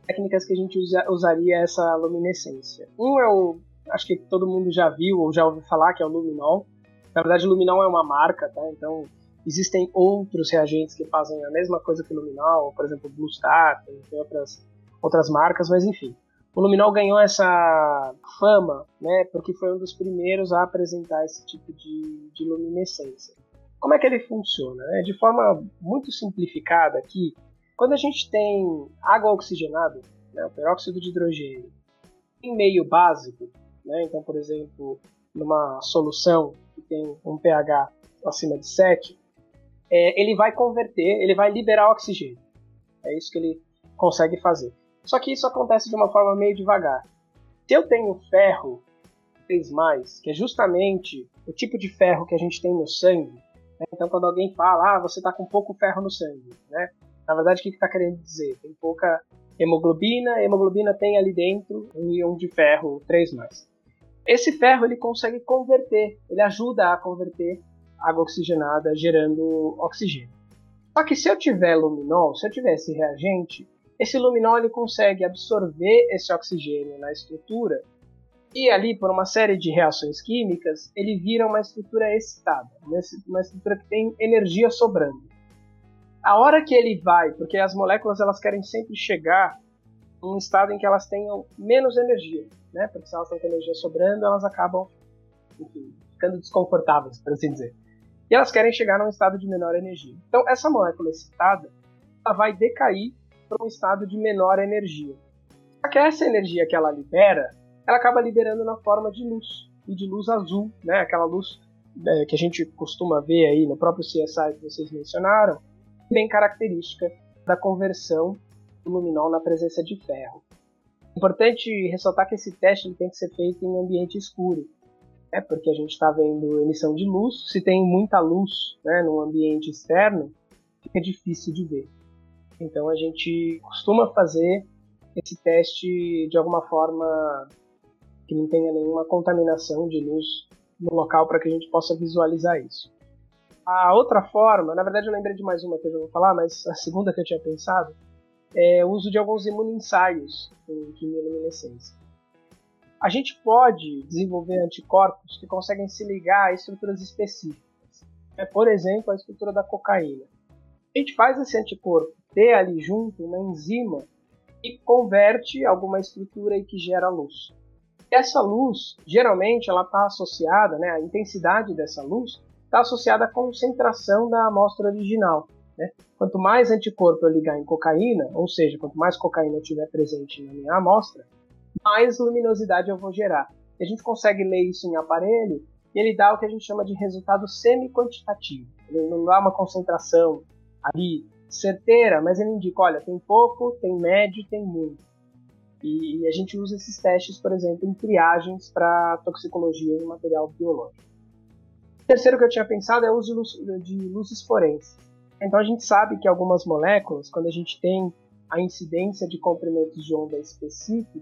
técnicas que a gente usa, usaria essa luminescência. Um é o, acho que todo mundo já viu ou já ouviu falar, que é o luminol. Na verdade, o luminol é uma marca, tá? Então, existem outros reagentes que fazem a mesma coisa que o luminol, por exemplo, o Blue tem outras, outras marcas, mas enfim. O luminol ganhou essa fama, né, porque foi um dos primeiros a apresentar esse tipo de, de luminescência. Como é que ele funciona? É, de forma muito simplificada aqui, quando a gente tem água oxigenada, né, o peróxido de hidrogênio, em meio básico, né, então, por exemplo, numa solução que tem um pH acima de 7, é, ele vai converter, ele vai liberar oxigênio. É isso que ele consegue fazer. Só que isso acontece de uma forma meio devagar. Se eu tenho ferro 3, que é justamente o tipo de ferro que a gente tem no sangue? Então, quando alguém fala, ah, você está com pouco ferro no sangue, né? Na verdade, o que está que tá querendo dizer? Tem pouca hemoglobina, hemoglobina tem ali dentro um íon de ferro 3+. Esse ferro ele consegue converter, ele ajuda a converter água oxigenada gerando oxigênio. Só que se eu tiver luminol, se eu tiver esse reagente, esse luminol ele consegue absorver esse oxigênio na estrutura e ali, por uma série de reações químicas, ele vira uma estrutura excitada, uma estrutura que tem energia sobrando. A hora que ele vai, porque as moléculas elas querem sempre chegar em um estado em que elas tenham menos energia, né? Porque se elas estão com energia sobrando, elas acabam, enfim, ficando desconfortáveis, por assim dizer. E elas querem chegar num estado de menor energia. Então, essa molécula excitada, ela vai decair para um estado de menor energia. Só que essa energia que ela libera, ela acaba liberando na forma de luz, e de luz azul, né? aquela luz é, que a gente costuma ver aí no próprio CSI que vocês mencionaram, bem característica da conversão do luminol na presença de ferro. Importante ressaltar que esse teste tem que ser feito em ambiente escuro, é porque a gente está vendo emissão de luz. Se tem muita luz né, no ambiente externo, fica difícil de ver. Então a gente costuma fazer esse teste de alguma forma que não tenha nenhuma contaminação de luz no local para que a gente possa visualizar isso. A outra forma, na verdade eu lembrei de mais uma que eu já vou falar, mas a segunda que eu tinha pensado é o uso de alguns imunoensaios em quimioluminescência. A gente pode desenvolver anticorpos que conseguem se ligar a estruturas específicas. É, por exemplo, a estrutura da cocaína. A gente faz esse anticorpo ter ali junto uma enzima que converte alguma estrutura e que gera luz. Essa luz, geralmente, ela está associada, né, a intensidade dessa luz está associada à concentração da amostra original. Né? Quanto mais anticorpo eu ligar em cocaína, ou seja, quanto mais cocaína eu tiver presente na minha amostra, mais luminosidade eu vou gerar. E a gente consegue ler isso em aparelho e ele dá o que a gente chama de resultado semi-quantitativo. Ele não dá uma concentração ali certeira, mas ele indica, olha, tem pouco, tem médio, tem muito. E, e a gente usa esses testes, por exemplo, em triagens para toxicologia em material biológico. O terceiro que eu tinha pensado é o uso de luzes forenses. Então a gente sabe que algumas moléculas, quando a gente tem a incidência de comprimentos de onda específicos,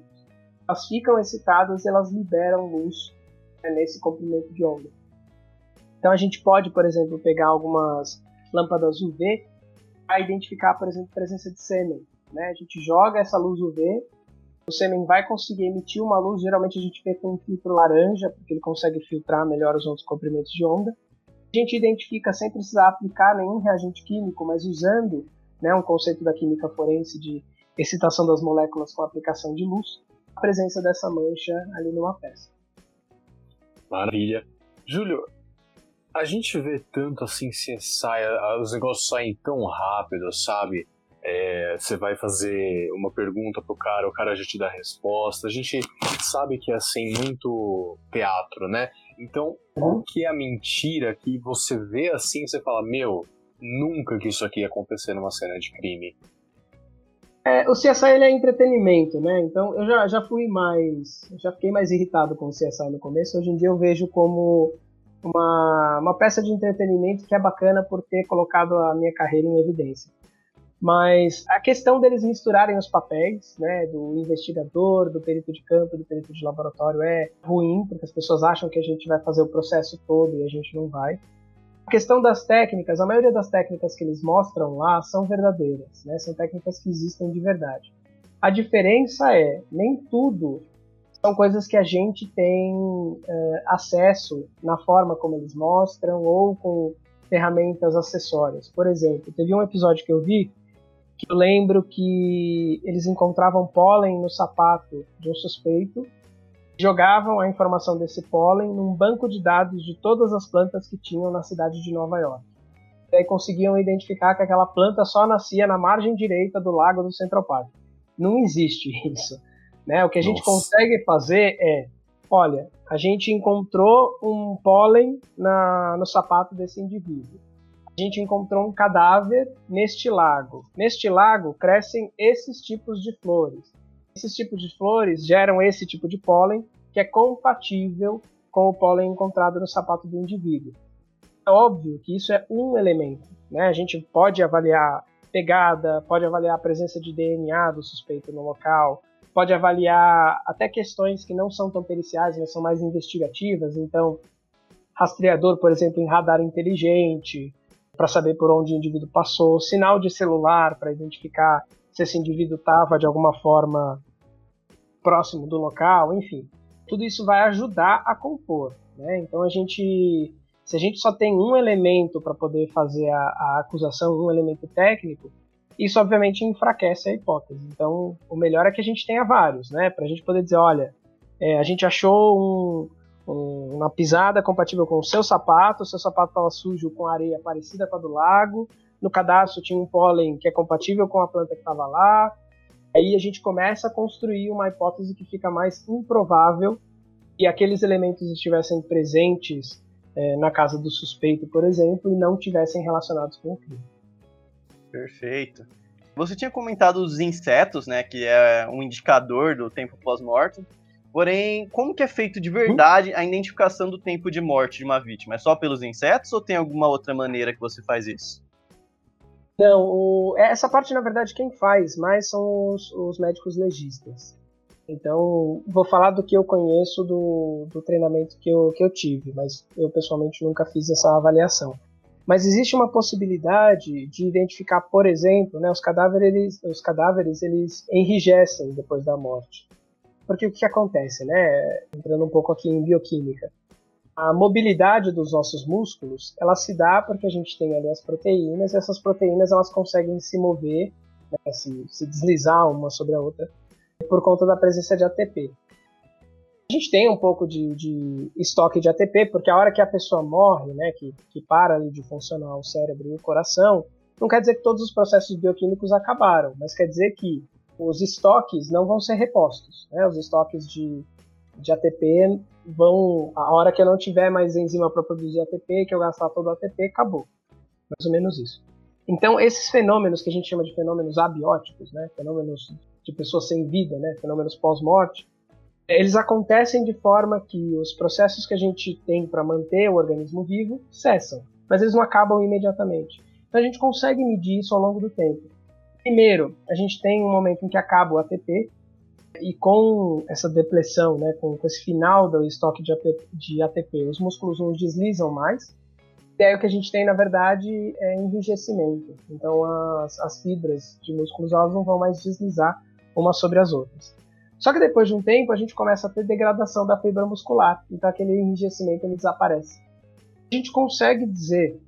elas ficam excitadas elas liberam luz né, nesse comprimento de onda. Então a gente pode, por exemplo, pegar algumas lâmpadas UV para identificar, por exemplo, a presença de sêmen. Né? A gente joga essa luz UV, o sêmen vai conseguir emitir uma luz, geralmente a gente vê com um filtro laranja, porque ele consegue filtrar melhor os outros comprimentos de onda. A gente identifica sem precisar aplicar nenhum reagente químico, mas usando né, um conceito da química forense de excitação das moléculas com aplicação de luz, a presença dessa mancha ali numa peça. Maravilha. Júlio, a gente vê tanto assim, se sai, os negócios saem tão rápido, sabe? É, você vai fazer uma pergunta pro cara, o cara já te dá a resposta. A gente sabe que é assim muito teatro, né? Então, o que é a mentira que você vê assim, você fala, meu, nunca que isso aqui ia acontecer numa cena de crime. É, o CSI ele é entretenimento, né? Então eu já, já fui mais. Já fiquei mais irritado com o CSI no começo. Hoje em dia eu vejo como uma, uma peça de entretenimento que é bacana por ter colocado a minha carreira em evidência. Mas a questão deles misturarem os papéis, né, do investigador, do perito de campo, do perito de laboratório é ruim, porque as pessoas acham que a gente vai fazer o processo todo e a gente não vai. A questão das técnicas, a maioria das técnicas que eles mostram lá são verdadeiras, né? São técnicas que existem de verdade. A diferença é, nem tudo são coisas que a gente tem é, acesso na forma como eles mostram ou com ferramentas acessórias. Por exemplo, teve um episódio que eu vi eu lembro que eles encontravam pólen no sapato de um suspeito jogavam a informação desse pólen num banco de dados de todas as plantas que tinham na cidade de Nova York. E aí conseguiam identificar que aquela planta só nascia na margem direita do lago do Central Park. Não existe isso. Né? O que a gente consegue fazer é, olha, a gente encontrou um pólen na, no sapato desse indivíduo. A gente encontrou um cadáver neste lago. Neste lago crescem esses tipos de flores esses tipos de flores geram esse tipo de pólen que é compatível com o pólen encontrado no sapato do indivíduo. É óbvio que isso é um elemento. Né? A gente pode avaliar pegada, pode avaliar a presença de DNA do suspeito no local, pode avaliar até questões que não são tão periciais, mas são mais investigativas. Então, rastreador, por exemplo, em radar inteligente, para saber por onde o indivíduo passou, sinal de celular para identificar se esse indivíduo estava de alguma forma próximo do local, enfim. Tudo isso vai ajudar a compor. Né? Então a gente, se a gente só tem um elemento para poder fazer a, a, acusação, um elemento técnico, isso obviamente enfraquece a hipótese. Então o melhor é que a gente tenha vários, né? Para a gente poder dizer, olha, é, a gente achou um, uma pisada compatível com o seu sapato, o seu sapato estava sujo com areia parecida com a do lago, no cadastro tinha um pólen que é compatível com a planta que estava lá. Aí a gente começa a construir uma hipótese que fica mais improvável que aqueles elementos estivessem presentes é, na casa do suspeito, por exemplo, e não tivessem relacionados com o crime. Perfeito. Você tinha comentado os insetos, né, que é um indicador do tempo pós-morte. Porém, como que é feito de verdade a identificação do tempo de morte de uma vítima? É só pelos insetos ou tem alguma outra maneira que você faz isso? Não, o, essa parte, na verdade, quem faz mais são os, os, médicos legistas. Então, vou falar do que eu conheço do, do treinamento que eu, que eu tive, mas eu pessoalmente nunca fiz essa avaliação. Mas existe uma possibilidade de identificar, por exemplo, né, os cadáveres, os cadáveres eles enrijecem depois da morte. Porque o que acontece, né? Entrando um pouco aqui em bioquímica a mobilidade dos nossos músculos ela se dá porque a gente tem ali as proteínas e essas proteínas elas conseguem se mover, né, se, se, deslizar uma sobre a outra por conta da presença de ATP. A gente tem um pouco de, de estoque de ATP porque a hora que a pessoa morre, né, que, que para de funcionar o cérebro e o coração, não quer dizer que todos os processos bioquímicos acabaram, mas quer dizer que os estoques não vão ser repostos. Né? Os estoques de, de ATP vão. A hora que eu não tiver mais enzima para produzir ATP, que eu gastar todo o ATP, acabou. Mais ou menos isso. Então, esses fenômenos que a gente chama de fenômenos abióticos, né, fenômenos de pessoas sem vida, né, fenômenos pós-morte, eles acontecem de forma que os processos que a gente tem para manter o organismo vivo cessam, mas eles não acabam imediatamente. Então a gente consegue medir isso ao longo do tempo. Primeiro, a gente tem um momento em que acaba o ATP, e com essa depressão, né, com, esse final do estoque de ATP, de ATP, os músculos não deslizam mais, e aí o que a gente tem, na verdade, é enrijecimento. Então as, as fibras de músculos elas não vão mais deslizar umas sobre as outras. Só que depois de um tempo a gente começa a ter degradação da fibra muscular, então aquele enrijecimento ele desaparece. A gente consegue dizer,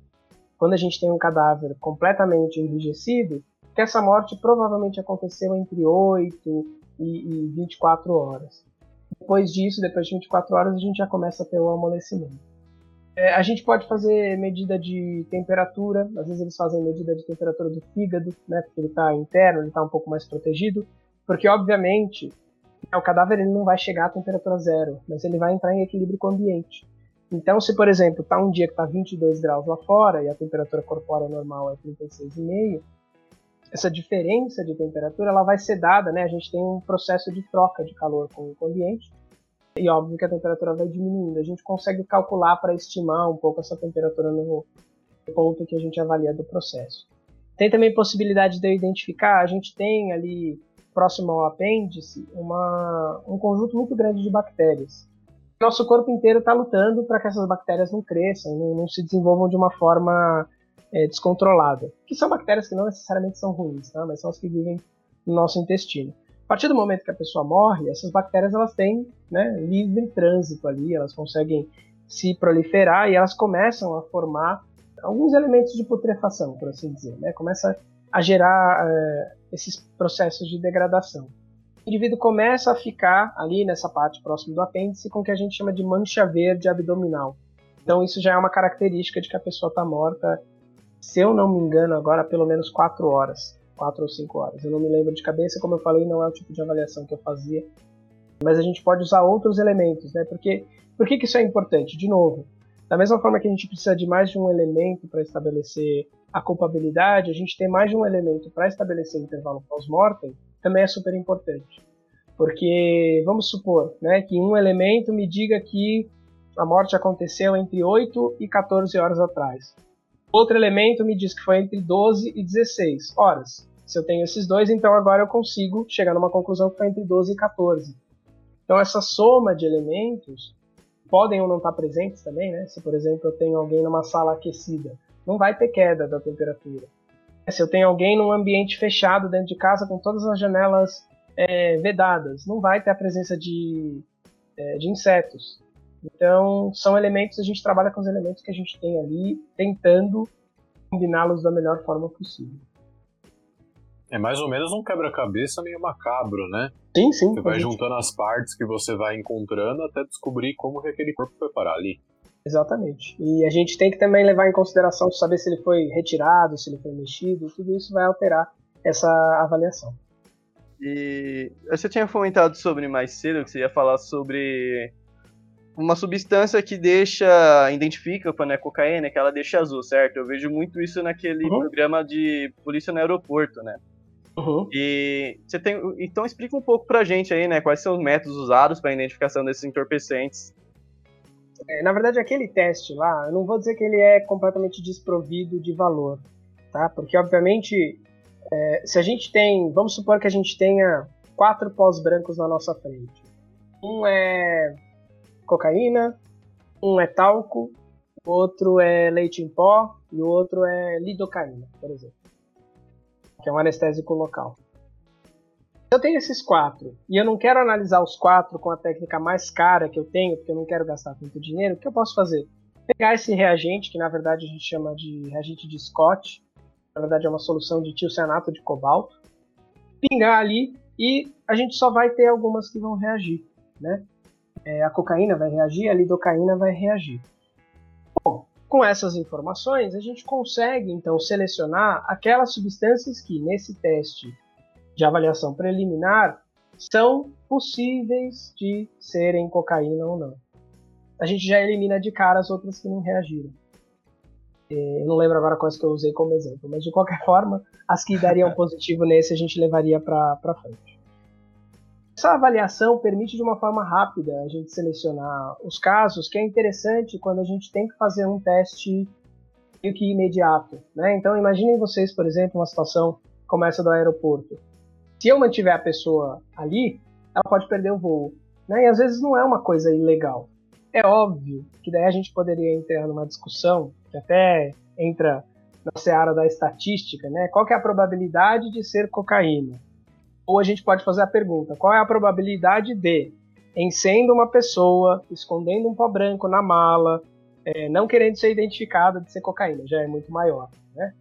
quando a gente tem um cadáver completamente enrijecido, que essa morte provavelmente aconteceu entre 8 e, e 24 horas. Depois disso, depois de 24 horas, a gente já começa a ter o amolecimento. É, a gente pode fazer medida de temperatura, às vezes eles fazem medida de temperatura do fígado, né, porque ele está interno, ele está um pouco mais protegido, porque obviamente o cadáver ele não vai chegar à temperatura zero, mas ele vai entrar em equilíbrio com o ambiente. Então, se por exemplo está um dia que está 22 graus lá fora e a temperatura corpórea normal é 36,5, essa diferença de temperatura ela vai ser dada, né? A gente tem um processo de troca de calor com o ambiente e óbvio que a temperatura vai diminuindo. A gente consegue calcular para estimar um pouco essa temperatura no ponto que a gente avalia do processo. Tem também possibilidade de eu identificar, a gente tem ali próximo ao apêndice uma, um conjunto muito grande de bactérias. Nosso corpo inteiro está lutando para que essas bactérias não cresçam, não, não se desenvolvam de uma forma é, descontrolada. Que são bactérias que não necessariamente são ruins, tá? mas são as que vivem no nosso intestino. A partir do momento que a pessoa morre, essas bactérias elas têm né, livre trânsito ali, elas conseguem se proliferar e elas começam a formar alguns elementos de putrefação, por assim dizer. Né? Começa a gerar é, esses processos de degradação. O indivíduo começa a ficar ali nessa parte próxima do apêndice com o que a gente chama de mancha verde abdominal. Então isso já é uma característica de que a pessoa está morta se eu não me engano, agora pelo menos 4 horas. 4 ou 5 horas. Eu não me lembro de cabeça, como eu falei, não é o tipo de avaliação que eu fazia. Mas a gente pode usar outros elementos, né? Porque, por que, que isso é importante? De novo, da mesma forma que a gente precisa de mais de um elemento para estabelecer a culpabilidade, a gente tem mais de um elemento para estabelecer o intervalo pós-mortem, também é super importante. Porque vamos supor né, que um elemento me diga que a morte aconteceu entre 8 e 14 horas atrás. Outro elemento me diz que foi entre 12 e 16 horas. Se eu tenho esses dois, então agora eu consigo chegar numa conclusão que foi entre 12 e 14. Então essa soma de elementos podem ou não estar presentes também, né? Se por exemplo eu tenho alguém numa sala aquecida, não vai ter queda da temperatura. Se eu tenho alguém num ambiente fechado dentro de casa com todas as janelas é, vedadas, não vai ter a presença de, é, de insetos. Então, são elementos, a gente trabalha com os elementos que a gente tem ali, tentando combiná-los da melhor forma possível. É mais ou menos um quebra-cabeça meio macabro, né? Sim, sim. Você vai gente... juntando as partes que você vai encontrando até descobrir como que aquele corpo foi parar ali. Exatamente. E a gente tem que também levar em consideração saber se ele foi retirado, se ele foi mexido, tudo isso vai alterar essa avaliação. E você tinha comentado sobre mais cedo que você ia falar sobre uma substância que deixa, identifica quando é cocaína, que ela deixa azul, certo? Eu vejo muito isso naquele uhum. programa de polícia no aeroporto, né? Uhum. E você tem, então explica um pouco pra gente aí, né? Quais são os métodos usados para identificação desses entorpecentes? É, na verdade, aquele teste lá, eu não vou dizer que ele é completamente desprovido de valor, tá? Porque obviamente, é, se a gente tem, vamos supor que a gente tenha quatro pós brancos na nossa frente. Um é cocaína, um é talco, outro é leite em pó e o outro é lidocaína, por exemplo, que é um anestésico local. Eu tenho esses quatro e eu não quero analisar os quatro com a técnica mais cara que eu tenho, porque eu não quero gastar tanto dinheiro, o que eu posso fazer? Pegar esse reagente, que na verdade a gente chama de reagente de Scott, na verdade é uma solução de tiocianato de cobalto, pingar ali e a gente só vai ter algumas que vão reagir, né? É, a cocaína vai reagir, a lidocaína vai reagir. Bom, com essas informações, a gente consegue então selecionar aquelas substâncias que, nesse teste de avaliação preliminar, são possíveis de serem cocaína ou não. A gente já elimina de cara as outras que não reagiram. É, eu não lembro agora quais que eu usei como exemplo, mas de qualquer forma, as que dariam positivo nesse a gente levaria para frente. Essa avaliação permite de uma forma rápida a gente selecionar os casos, que é interessante quando a gente tem que fazer um teste meio que imediato. Né? Então imaginem vocês, por exemplo, uma situação como essa do aeroporto. Se eu mantiver a pessoa ali, ela pode perder o voo. Né? E às vezes não é uma coisa ilegal. É óbvio que daí a gente poderia entrar numa discussão que até entra na seara da estatística, né? Qual é a probabilidade de ser cocaína? Ou a gente pode fazer a pergunta: qual é a probabilidade de, em sendo uma pessoa escondendo um pó branco na mala, é, não querendo ser identificada de ser cocaína? Já é muito maior, né?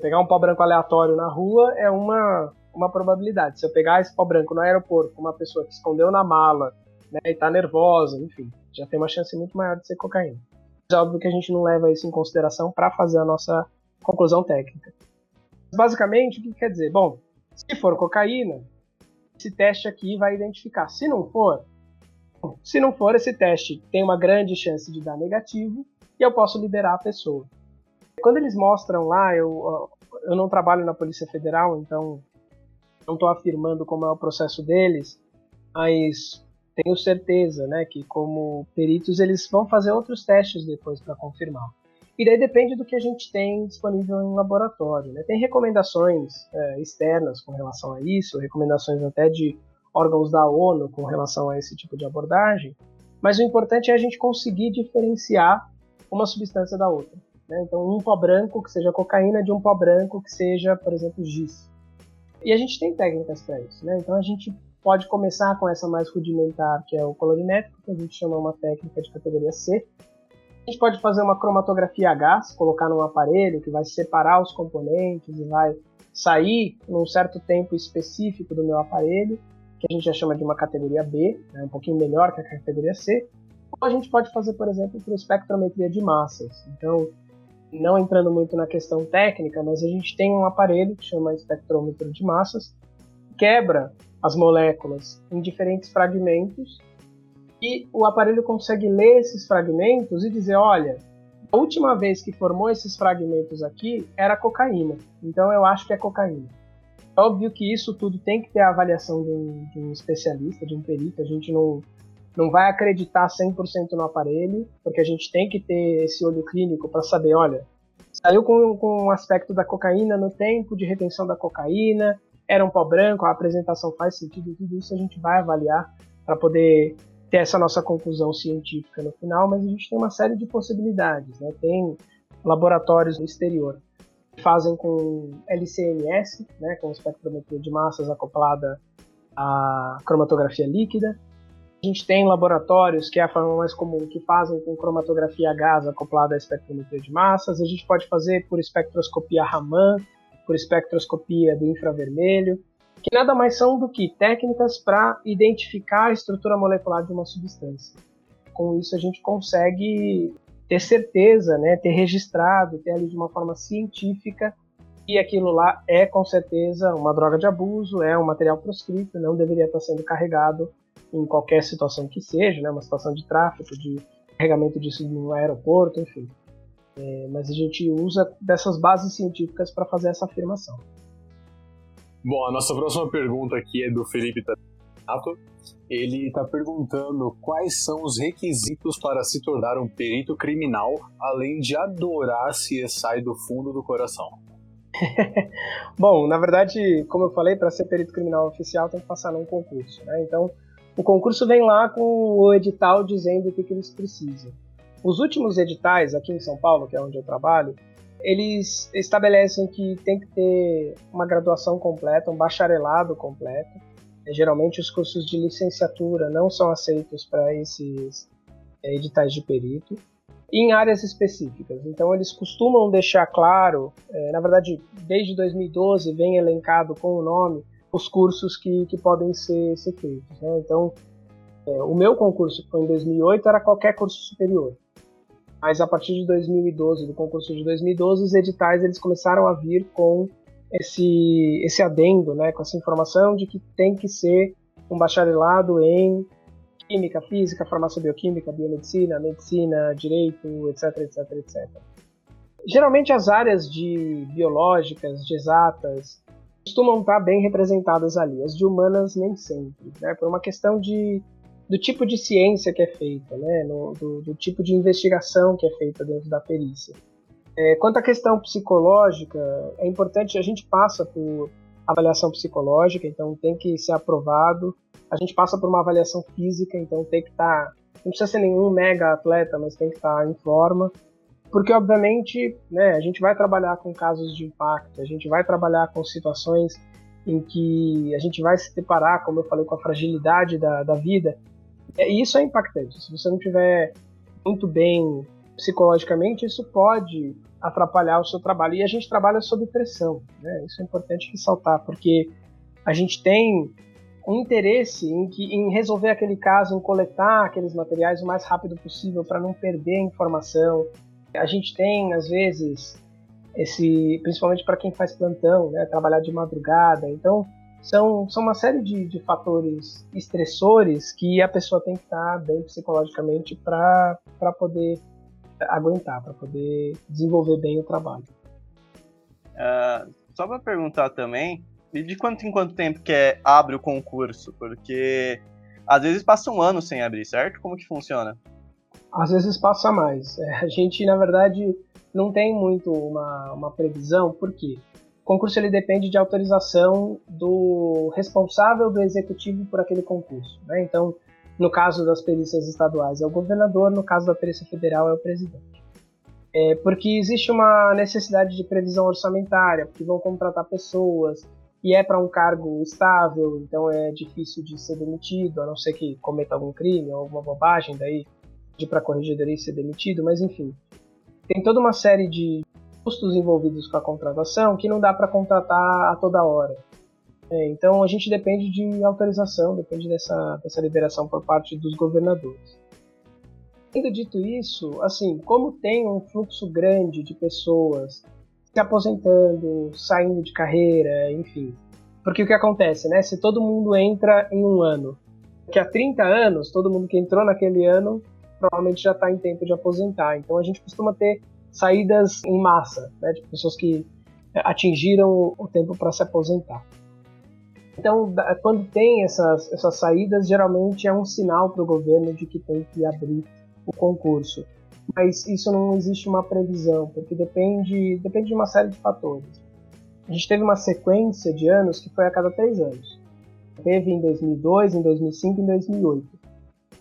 Pegar um pó branco aleatório na rua é uma, uma probabilidade. Se eu pegar esse pó branco no aeroporto uma pessoa que escondeu na mala né, e está nervosa, enfim, já tem uma chance muito maior de ser cocaína. É óbvio que a gente não leva isso em consideração para fazer a nossa conclusão técnica. Basicamente, o que quer dizer? Bom, se for cocaína, esse teste aqui vai identificar. Se não for, se não for, esse teste tem uma grande chance de dar negativo e eu posso liberar a pessoa. Quando eles mostram lá, eu, eu não trabalho na Polícia Federal, então não estou afirmando como é o processo deles, mas tenho certeza, né, que como peritos eles vão fazer outros testes depois para confirmar. E daí depende do que a gente tem disponível em laboratório. Né? Tem recomendações é, externas com relação a isso, recomendações até de órgãos da ONU com relação a esse tipo de abordagem, mas o importante é a gente conseguir diferenciar uma substância da outra. Né? Então, um pó branco que seja cocaína de um pó branco que seja, por exemplo, giz. E a gente tem técnicas para isso. Né? Então, a gente pode começar com essa mais rudimentar, que é o colorimétrico, que a gente chama uma técnica de categoria C. A gente pode fazer uma cromatografia a gás, colocar num aparelho que vai separar os componentes e vai sair num certo tempo específico do meu aparelho, que a gente já chama de uma categoria B, né, um pouquinho melhor que a categoria C. Ou a gente pode fazer, por exemplo, por espectrometria de massas. Então, não entrando muito na questão técnica, mas a gente tem um aparelho que chama espectrômetro de massas, quebra as moléculas em diferentes fragmentos e o aparelho consegue ler esses fragmentos e dizer, olha, a última vez que formou esses fragmentos aqui era cocaína, então eu acho que é cocaína. É óbvio que isso tudo tem que ter a avaliação de um, de um especialista, de um perito, a gente não, não vai acreditar 100% no aparelho, porque a gente tem que ter esse olho clínico para saber, olha, saiu com, com um aspecto da cocaína no tempo de retenção da cocaína, era um pó branco, a apresentação faz sentido, tudo isso a gente vai avaliar para poder ter essa nossa conclusão científica no final, mas a gente tem uma série de possibilidades. Né? Tem laboratórios no exterior que fazem com LCMS, né, com espectrometria de massas acoplada à cromatografia líquida. A gente tem laboratórios, que é a forma mais comum, que fazem com cromatografia a gás acoplada à espectrometria de massas. A gente pode fazer por espectroscopia Raman, por espectroscopia do infravermelho, que nada mais são do que técnicas para identificar a estrutura molecular de uma substância. Com isso a gente consegue ter certeza, né, ter registrado, ter ali de uma forma científica que aquilo lá é com certeza uma droga de abuso, é um material proscrito, não deveria estar sendo carregado em qualquer situação que seja, né, uma situação de tráfico, de carregamento disso no aeroporto, enfim. É, mas a gente usa dessas bases científicas para fazer essa afirmação. Bom, a nossa próxima pergunta aqui é do Felipe Tato. Ele está perguntando quais são os requisitos para se tornar um perito criminal, além de adorar CSI do fundo do coração. Bom, na verdade, como eu falei, para ser perito criminal oficial tem que passar num concurso, né? Então, o concurso vem lá com o edital dizendo o que, que eles precisam. Os últimos editais aqui em São Paulo, que é onde eu trabalho, eles estabelecem que tem que ter uma graduação completa, um bacharelado completo. Geralmente os cursos de licenciatura não são aceitos para esses é, editais de perito em áreas específicas. Então eles costumam deixar claro, é, na verdade desde 2012 vem elencado com o nome os cursos que, que podem ser, ser feitos. Né? Então é, o meu concurso que foi em 2008 era qualquer curso superior mas a partir de 2012, do concurso de 2012, os editais eles começaram a vir com esse, esse adendo, né, com essa informação de que tem que ser um bacharelado em química, física, farmácia bioquímica, biomedicina, medicina, direito, etc, etc, etc. geralmente as áreas de biológicas, de exatas, costumam estar bem representadas ali. As de humanas nem sempre, né? Por uma questão de do tipo de ciência que é feita, né? No, do, do, tipo de investigação que é feita dentro da perícia. É, quanto à questão psicológica, é importante a gente passa por avaliação psicológica, então tem que ser aprovado. A gente passa por uma avaliação física, então tem que estar. Tá, não precisa ser nenhum mega atleta, mas tem que estar tá em forma. Porque, obviamente, né, a gente vai trabalhar com casos de impacto, a gente vai trabalhar com situações em que a gente vai se deparar, como eu falei, com a fragilidade da, da vida. E isso é impactante. Se você não tiver muito bem psicologicamente, isso pode atrapalhar o seu trabalho. E a gente trabalha sob pressão, né? Isso é importante ressaltar, porque a gente tem um interesse em, que, em resolver aquele caso, em coletar aqueles materiais o mais rápido possível para não perder a informação. A gente tem, às vezes, esse, principalmente para quem faz plantão, né, trabalhar de madrugada. Então, são, são uma série de, de fatores estressores que a pessoa tem que estar bem psicologicamente para poder aguentar, para poder desenvolver bem o trabalho. Uh, só para perguntar também, de quanto em quanto tempo que é, abre o concurso? Porque às vezes passa um ano sem abrir, certo? Como que funciona? Às vezes passa mais. É, a gente, na verdade, não tem muito uma, uma previsão, por quê? Concurso ele depende de autorização do responsável do executivo por aquele concurso. Né? Então, no caso das perícias estaduais é o governador, no caso da perícia federal é o presidente. É porque existe uma necessidade de previsão orçamentária, porque vão contratar pessoas e é para um cargo estável, então é difícil de ser demitido, a não ser que cometa algum crime ou alguma bobagem, daí de para corregedoria ser demitido, mas enfim. Tem toda uma série de custos envolvidos com a contratação que não dá para contratar a toda hora. É, então a gente depende de autorização, depende dessa, dessa liberação por parte dos governadores. Tendo dito isso, assim, como tem um fluxo grande de pessoas se aposentando, saindo de carreira, enfim. Porque o que acontece, né? Se todo mundo entra em um ano, que há 30 anos, todo mundo que entrou naquele ano provavelmente já está em tempo de aposentar. Então a gente costuma ter saídas em massa, né? De pessoas que atingiram o tempo para se aposentar. Então, quando tem essas, essas saídas, geralmente é um sinal para o governo de que tem que abrir o concurso. Mas isso não existe uma previsão, porque depende, depende de uma série de fatores. A gente teve uma sequência de anos que foi a cada três anos. Teve em 2002, em 2005 e em 2008.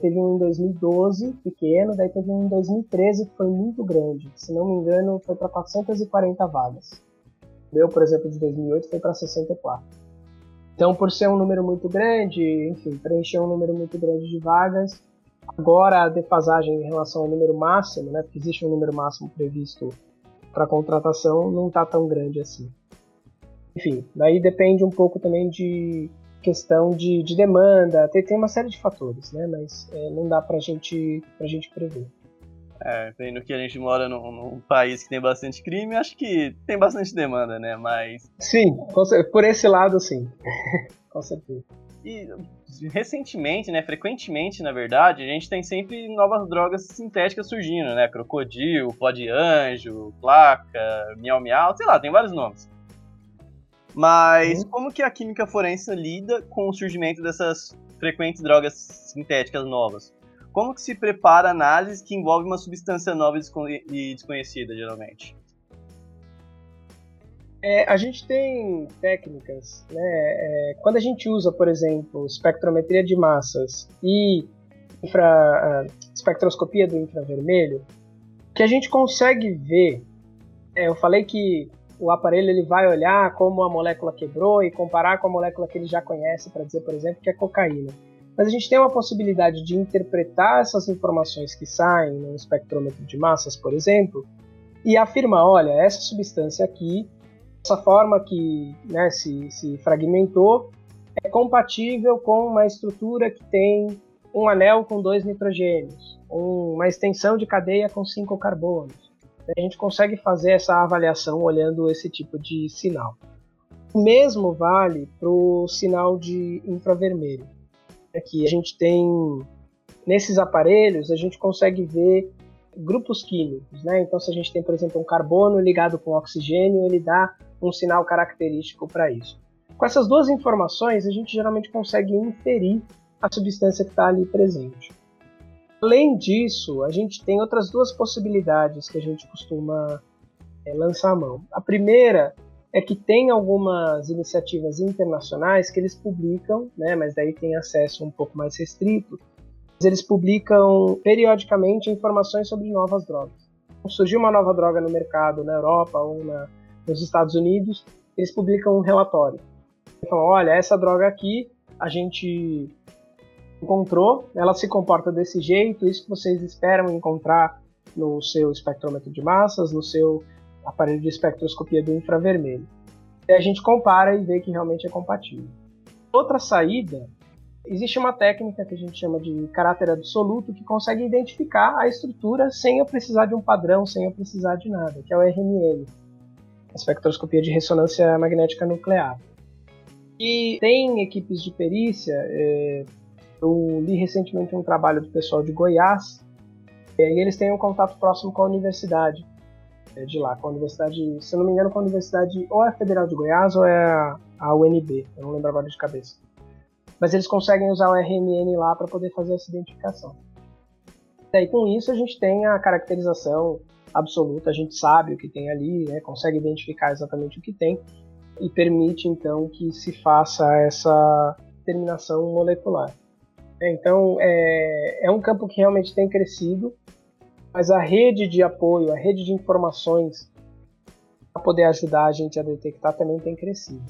Teve um em 2012, pequeno, daí teve um em 2013 que foi muito grande. Se não me engano, foi para 440 vagas. Meu, por exemplo, de 2008 foi para 64. Então, por ser um número muito grande, enfim, preencher um número muito grande de vagas, agora a defasagem em relação ao número máximo, né, porque existe um número máximo previsto para contratação, não está tão grande assim. Enfim, daí depende um pouco também de questão de, de demanda, tem, tem uma série de fatores, né, mas é, não dá para gente, a gente prever. É, vendo que a gente mora num, num, país que tem bastante crime, acho que tem bastante demanda, né? Mas. Sim, por esse lado, sim. com certeza. E recentemente, né, frequentemente, na verdade, a gente tem sempre novas drogas sintéticas surgindo, né? Crocodilo, pó de anjo, placa, miau miau, sei lá, tem vários nomes. Mas uhum. como que a química forense lida com o surgimento dessas frequentes drogas sintéticas novas? Como que se prepara a análise que envolve uma substância nova e desconhecida, geralmente? É, a gente tem técnicas, né? É, quando a gente usa, por exemplo, espectrometria de massas e infra, espectroscopia do infravermelho, que a gente consegue ver. É, eu falei que o aparelho ele vai olhar como a molécula quebrou e comparar com a molécula que ele já conhece para dizer, por exemplo, que é cocaína mas a gente tem uma possibilidade de interpretar essas informações que saem no espectrômetro de massas, por exemplo, e afirmar, olha, essa substância aqui, essa forma que né, se, se fragmentou, é compatível com uma estrutura que tem um anel com dois nitrogênios, uma extensão de cadeia com cinco carbonos. A gente consegue fazer essa avaliação olhando esse tipo de sinal. O mesmo vale para o sinal de infravermelho é que a gente tem nesses aparelhos a gente consegue ver grupos químicos, né? Então, se a gente tem, por exemplo, um carbono ligado com oxigênio, ele dá um sinal característico para isso. Com essas duas informações, a gente geralmente consegue inferir a substância que está ali presente. Além disso, a gente tem outras duas possibilidades que a gente costuma é, lançar a mão. A primeira é que tem algumas iniciativas internacionais que eles publicam, né, mas daí tem acesso um pouco mais restrito. Eles publicam periodicamente informações sobre novas drogas. Então, surgiu uma nova droga no mercado na Europa ou na, nos Estados Unidos, eles publicam um relatório. Falam, olha, essa droga aqui a gente encontrou, ela se comporta desse jeito, isso que vocês esperam encontrar no seu espectrômetro de massas, no seu aparelho de espectroscopia do infravermelho. E a gente compara e vê que realmente é compatível. Outra saída, existe uma técnica que a gente chama de caráter absoluto que consegue identificar a estrutura sem eu precisar de um padrão, sem eu precisar de nada, que é o RMN, espectroscopia de ressonância magnética nuclear. E tem equipes de perícia, é, eu li recentemente um trabalho do pessoal de Goiás, e eles têm um contato próximo com a universidade é, de lá, com a universidade, se não me engano, com a universidade ou é a Federal de Goiás ou é a, a UNB, eu não lembro agora de cabeça. Mas eles conseguem usar o RMN lá para poder fazer essa identificação. E aí com isso a gente tem a caracterização absoluta, a gente sabe o que tem ali, né, consegue identificar exatamente o que tem e permite então que se faça essa determinação molecular. Então é, é um campo que realmente tem crescido mas a rede de apoio, a rede de informações para poder ajudar a gente a detectar também tem crescido.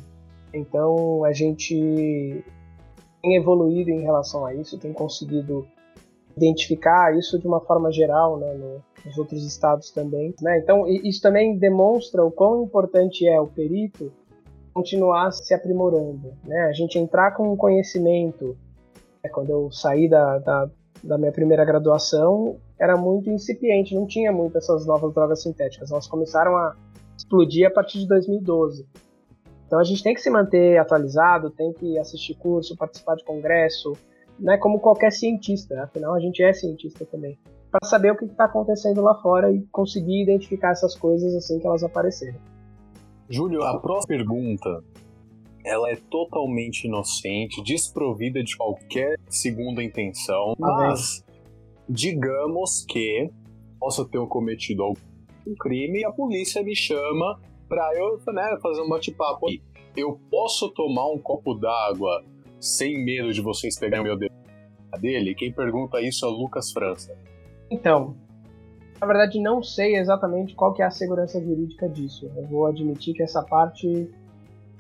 Então a gente tem evoluído em relação a isso, tem conseguido identificar isso de uma forma geral né, no, nos outros estados também. Né? Então isso também demonstra o quão importante é o perito continuar se aprimorando. Né? A gente entrar com um conhecimento. Né, quando eu saí da, da, da minha primeira graduação, era muito incipiente, não tinha muito essas novas drogas sintéticas. Elas começaram a explodir a partir de 2012. Então a gente tem que se manter atualizado, tem que assistir curso, participar de congresso, né, como qualquer cientista, afinal a gente é cientista também, para saber o que está acontecendo lá fora e conseguir identificar essas coisas assim que elas aparecerem. Júlio, a próxima pergunta ela é totalmente inocente, desprovida de qualquer segunda intenção, mas digamos que possa ter cometido algum crime e a polícia me chama pra eu né, fazer um bate-papo. Eu posso tomar um copo d'água sem medo de vocês pegarem o meu dedo dele? Quem pergunta isso é o Lucas França. Então, na verdade não sei exatamente qual que é a segurança jurídica disso. Eu vou admitir que essa parte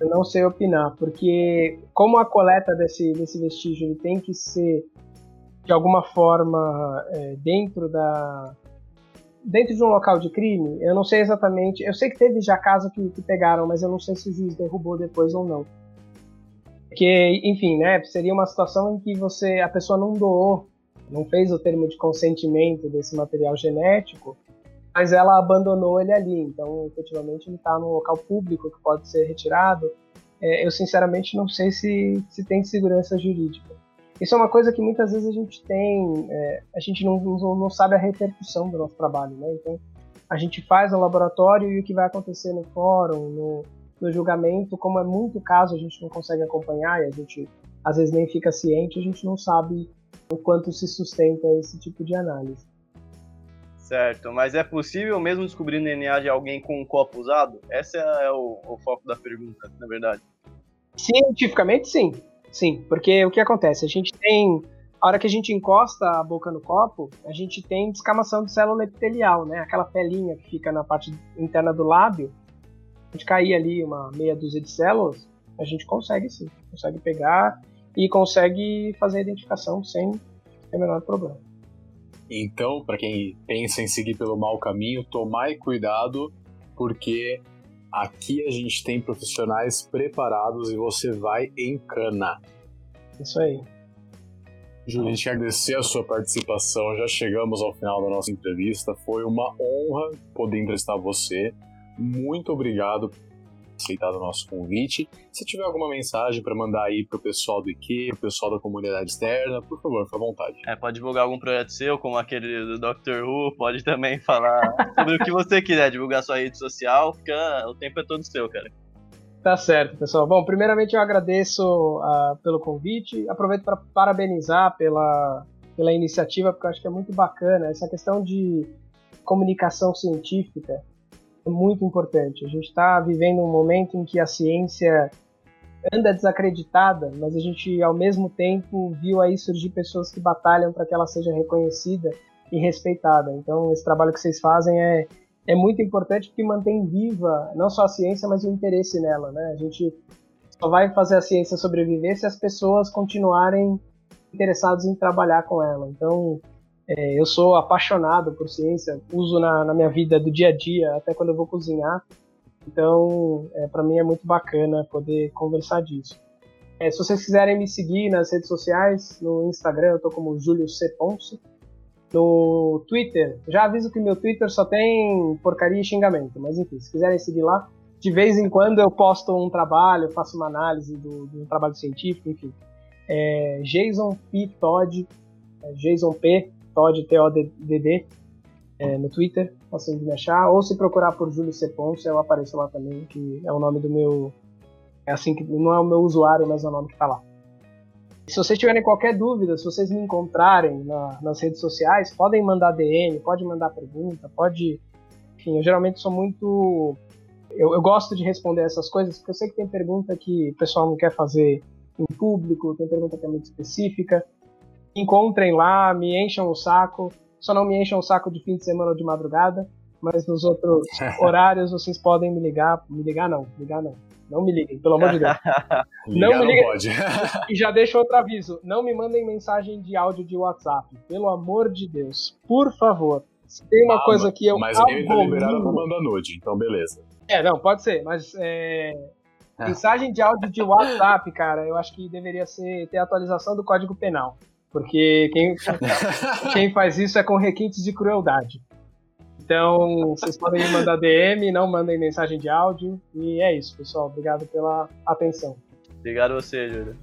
eu não sei opinar, porque como a coleta desse, desse vestígio tem que ser de alguma forma é, dentro da dentro de um local de crime, eu não sei exatamente. Eu sei que teve já casos que, que pegaram, mas eu não sei se o juiz derrubou depois ou não. Porque, enfim, né, seria uma situação em que você a pessoa não doou, não fez o termo de consentimento desse material genético, mas ela abandonou ele ali. Então, efetivamente, ele está no local público que pode ser retirado. É, eu sinceramente não sei se, se tem segurança jurídica. Isso é uma coisa que muitas vezes a gente tem, é, a gente não, não, não, sabe a repercussão do nosso trabalho, né? Então, a gente faz no laboratório e o que vai acontecer no fórum, no, no julgamento, como é muito caso a gente não consegue acompanhar e a gente às vezes nem fica ciente, a gente não sabe o quanto se sustenta esse tipo de análise. Certo, mas é possível mesmo descobrir DNA de alguém com um copo usado? Esse é o, o foco da pergunta, na verdade. Cientificamente, sim. Sim, porque o que acontece? A gente tem. A hora que a gente encosta a boca no copo, a gente tem descamação de célula epitelial, né? Aquela pelinha que fica na parte interna do lábio. A gente cair ali uma meia dúzia de células, a gente consegue sim. Consegue pegar e consegue fazer a identificação sem o menor problema. Então, para quem pensa em seguir pelo mau caminho, tomai cuidado, porque Aqui a gente tem profissionais preparados e você vai em cana. Isso aí. Júlio, a gente quer agradecer a sua participação. Já chegamos ao final da nossa entrevista. Foi uma honra poder entrevistar você. Muito obrigado. Aceitado o nosso convite. Se tiver alguma mensagem para mandar aí pro pessoal do IQ, pro pessoal da comunidade externa, por favor, fique à vontade. É, pode divulgar algum projeto seu, como aquele do Doctor Who, pode também falar sobre o que você quiser, divulgar sua rede social, fica, o tempo é todo seu, cara. Tá certo, pessoal. Bom, primeiramente eu agradeço uh, pelo convite, aproveito para parabenizar pela, pela iniciativa, porque eu acho que é muito bacana essa questão de comunicação científica muito importante. A gente está vivendo um momento em que a ciência anda desacreditada, mas a gente ao mesmo tempo viu aí surgir pessoas que batalham para que ela seja reconhecida e respeitada. Então esse trabalho que vocês fazem é é muito importante porque mantém viva não só a ciência, mas o interesse nela, né? A gente só vai fazer a ciência sobreviver se as pessoas continuarem interessadas em trabalhar com ela. Então, é, eu sou apaixonado por ciência, uso na, na, minha vida do dia a dia, até quando eu vou cozinhar. Então, é, para mim é muito bacana poder conversar disso. É, se vocês quiserem me seguir nas redes sociais, no Instagram eu tô como Júlio C. Ponce. No Twitter, já aviso que meu Twitter só tem porcaria e xingamento, mas enfim, se quiserem seguir lá, de vez em quando eu posto um trabalho, faço uma análise do, de um trabalho científico, enfim. É, Jason P. Todd, é, Jason P. Todd, T-O-D-D, é, no Twitter, assim de me achar, ou se procurar por Júlio C. Ponce, eu apareço lá também, que é o nome do meu. É assim que. Não é o meu usuário, mas é o nome que tá lá. Se vocês tiverem qualquer dúvida, se vocês me encontrarem na, nas redes sociais, podem mandar DM, pode mandar pergunta, pode. Enfim, eu geralmente sou muito. Eu, eu gosto de responder essas coisas, porque eu sei que tem pergunta que o pessoal não quer fazer em público, tem pergunta que é muito específica encontrem lá, me encham o saco. Só não me encham o saco de fim de semana ou de madrugada, mas nos outros horários vocês podem me ligar. Me ligar não, ligar não. Não me liguem, pelo amor de Deus. não me liguem. pode. e já deixo outro aviso: não me mandem mensagem de áudio de WhatsApp. Pelo amor de Deus. Por favor. Se tem uma ah, coisa que eu. Mas alguém tá liberado pra mandar nude, então beleza. É, não, pode ser, mas é, é. Mensagem de áudio de WhatsApp, cara, eu acho que deveria ser ter atualização do Código Penal. Porque quem, quem faz isso é com requintes de crueldade. Então, vocês podem me mandar DM, não mandem mensagem de áudio. E é isso, pessoal. Obrigado pela atenção. Obrigado a você, Júlio.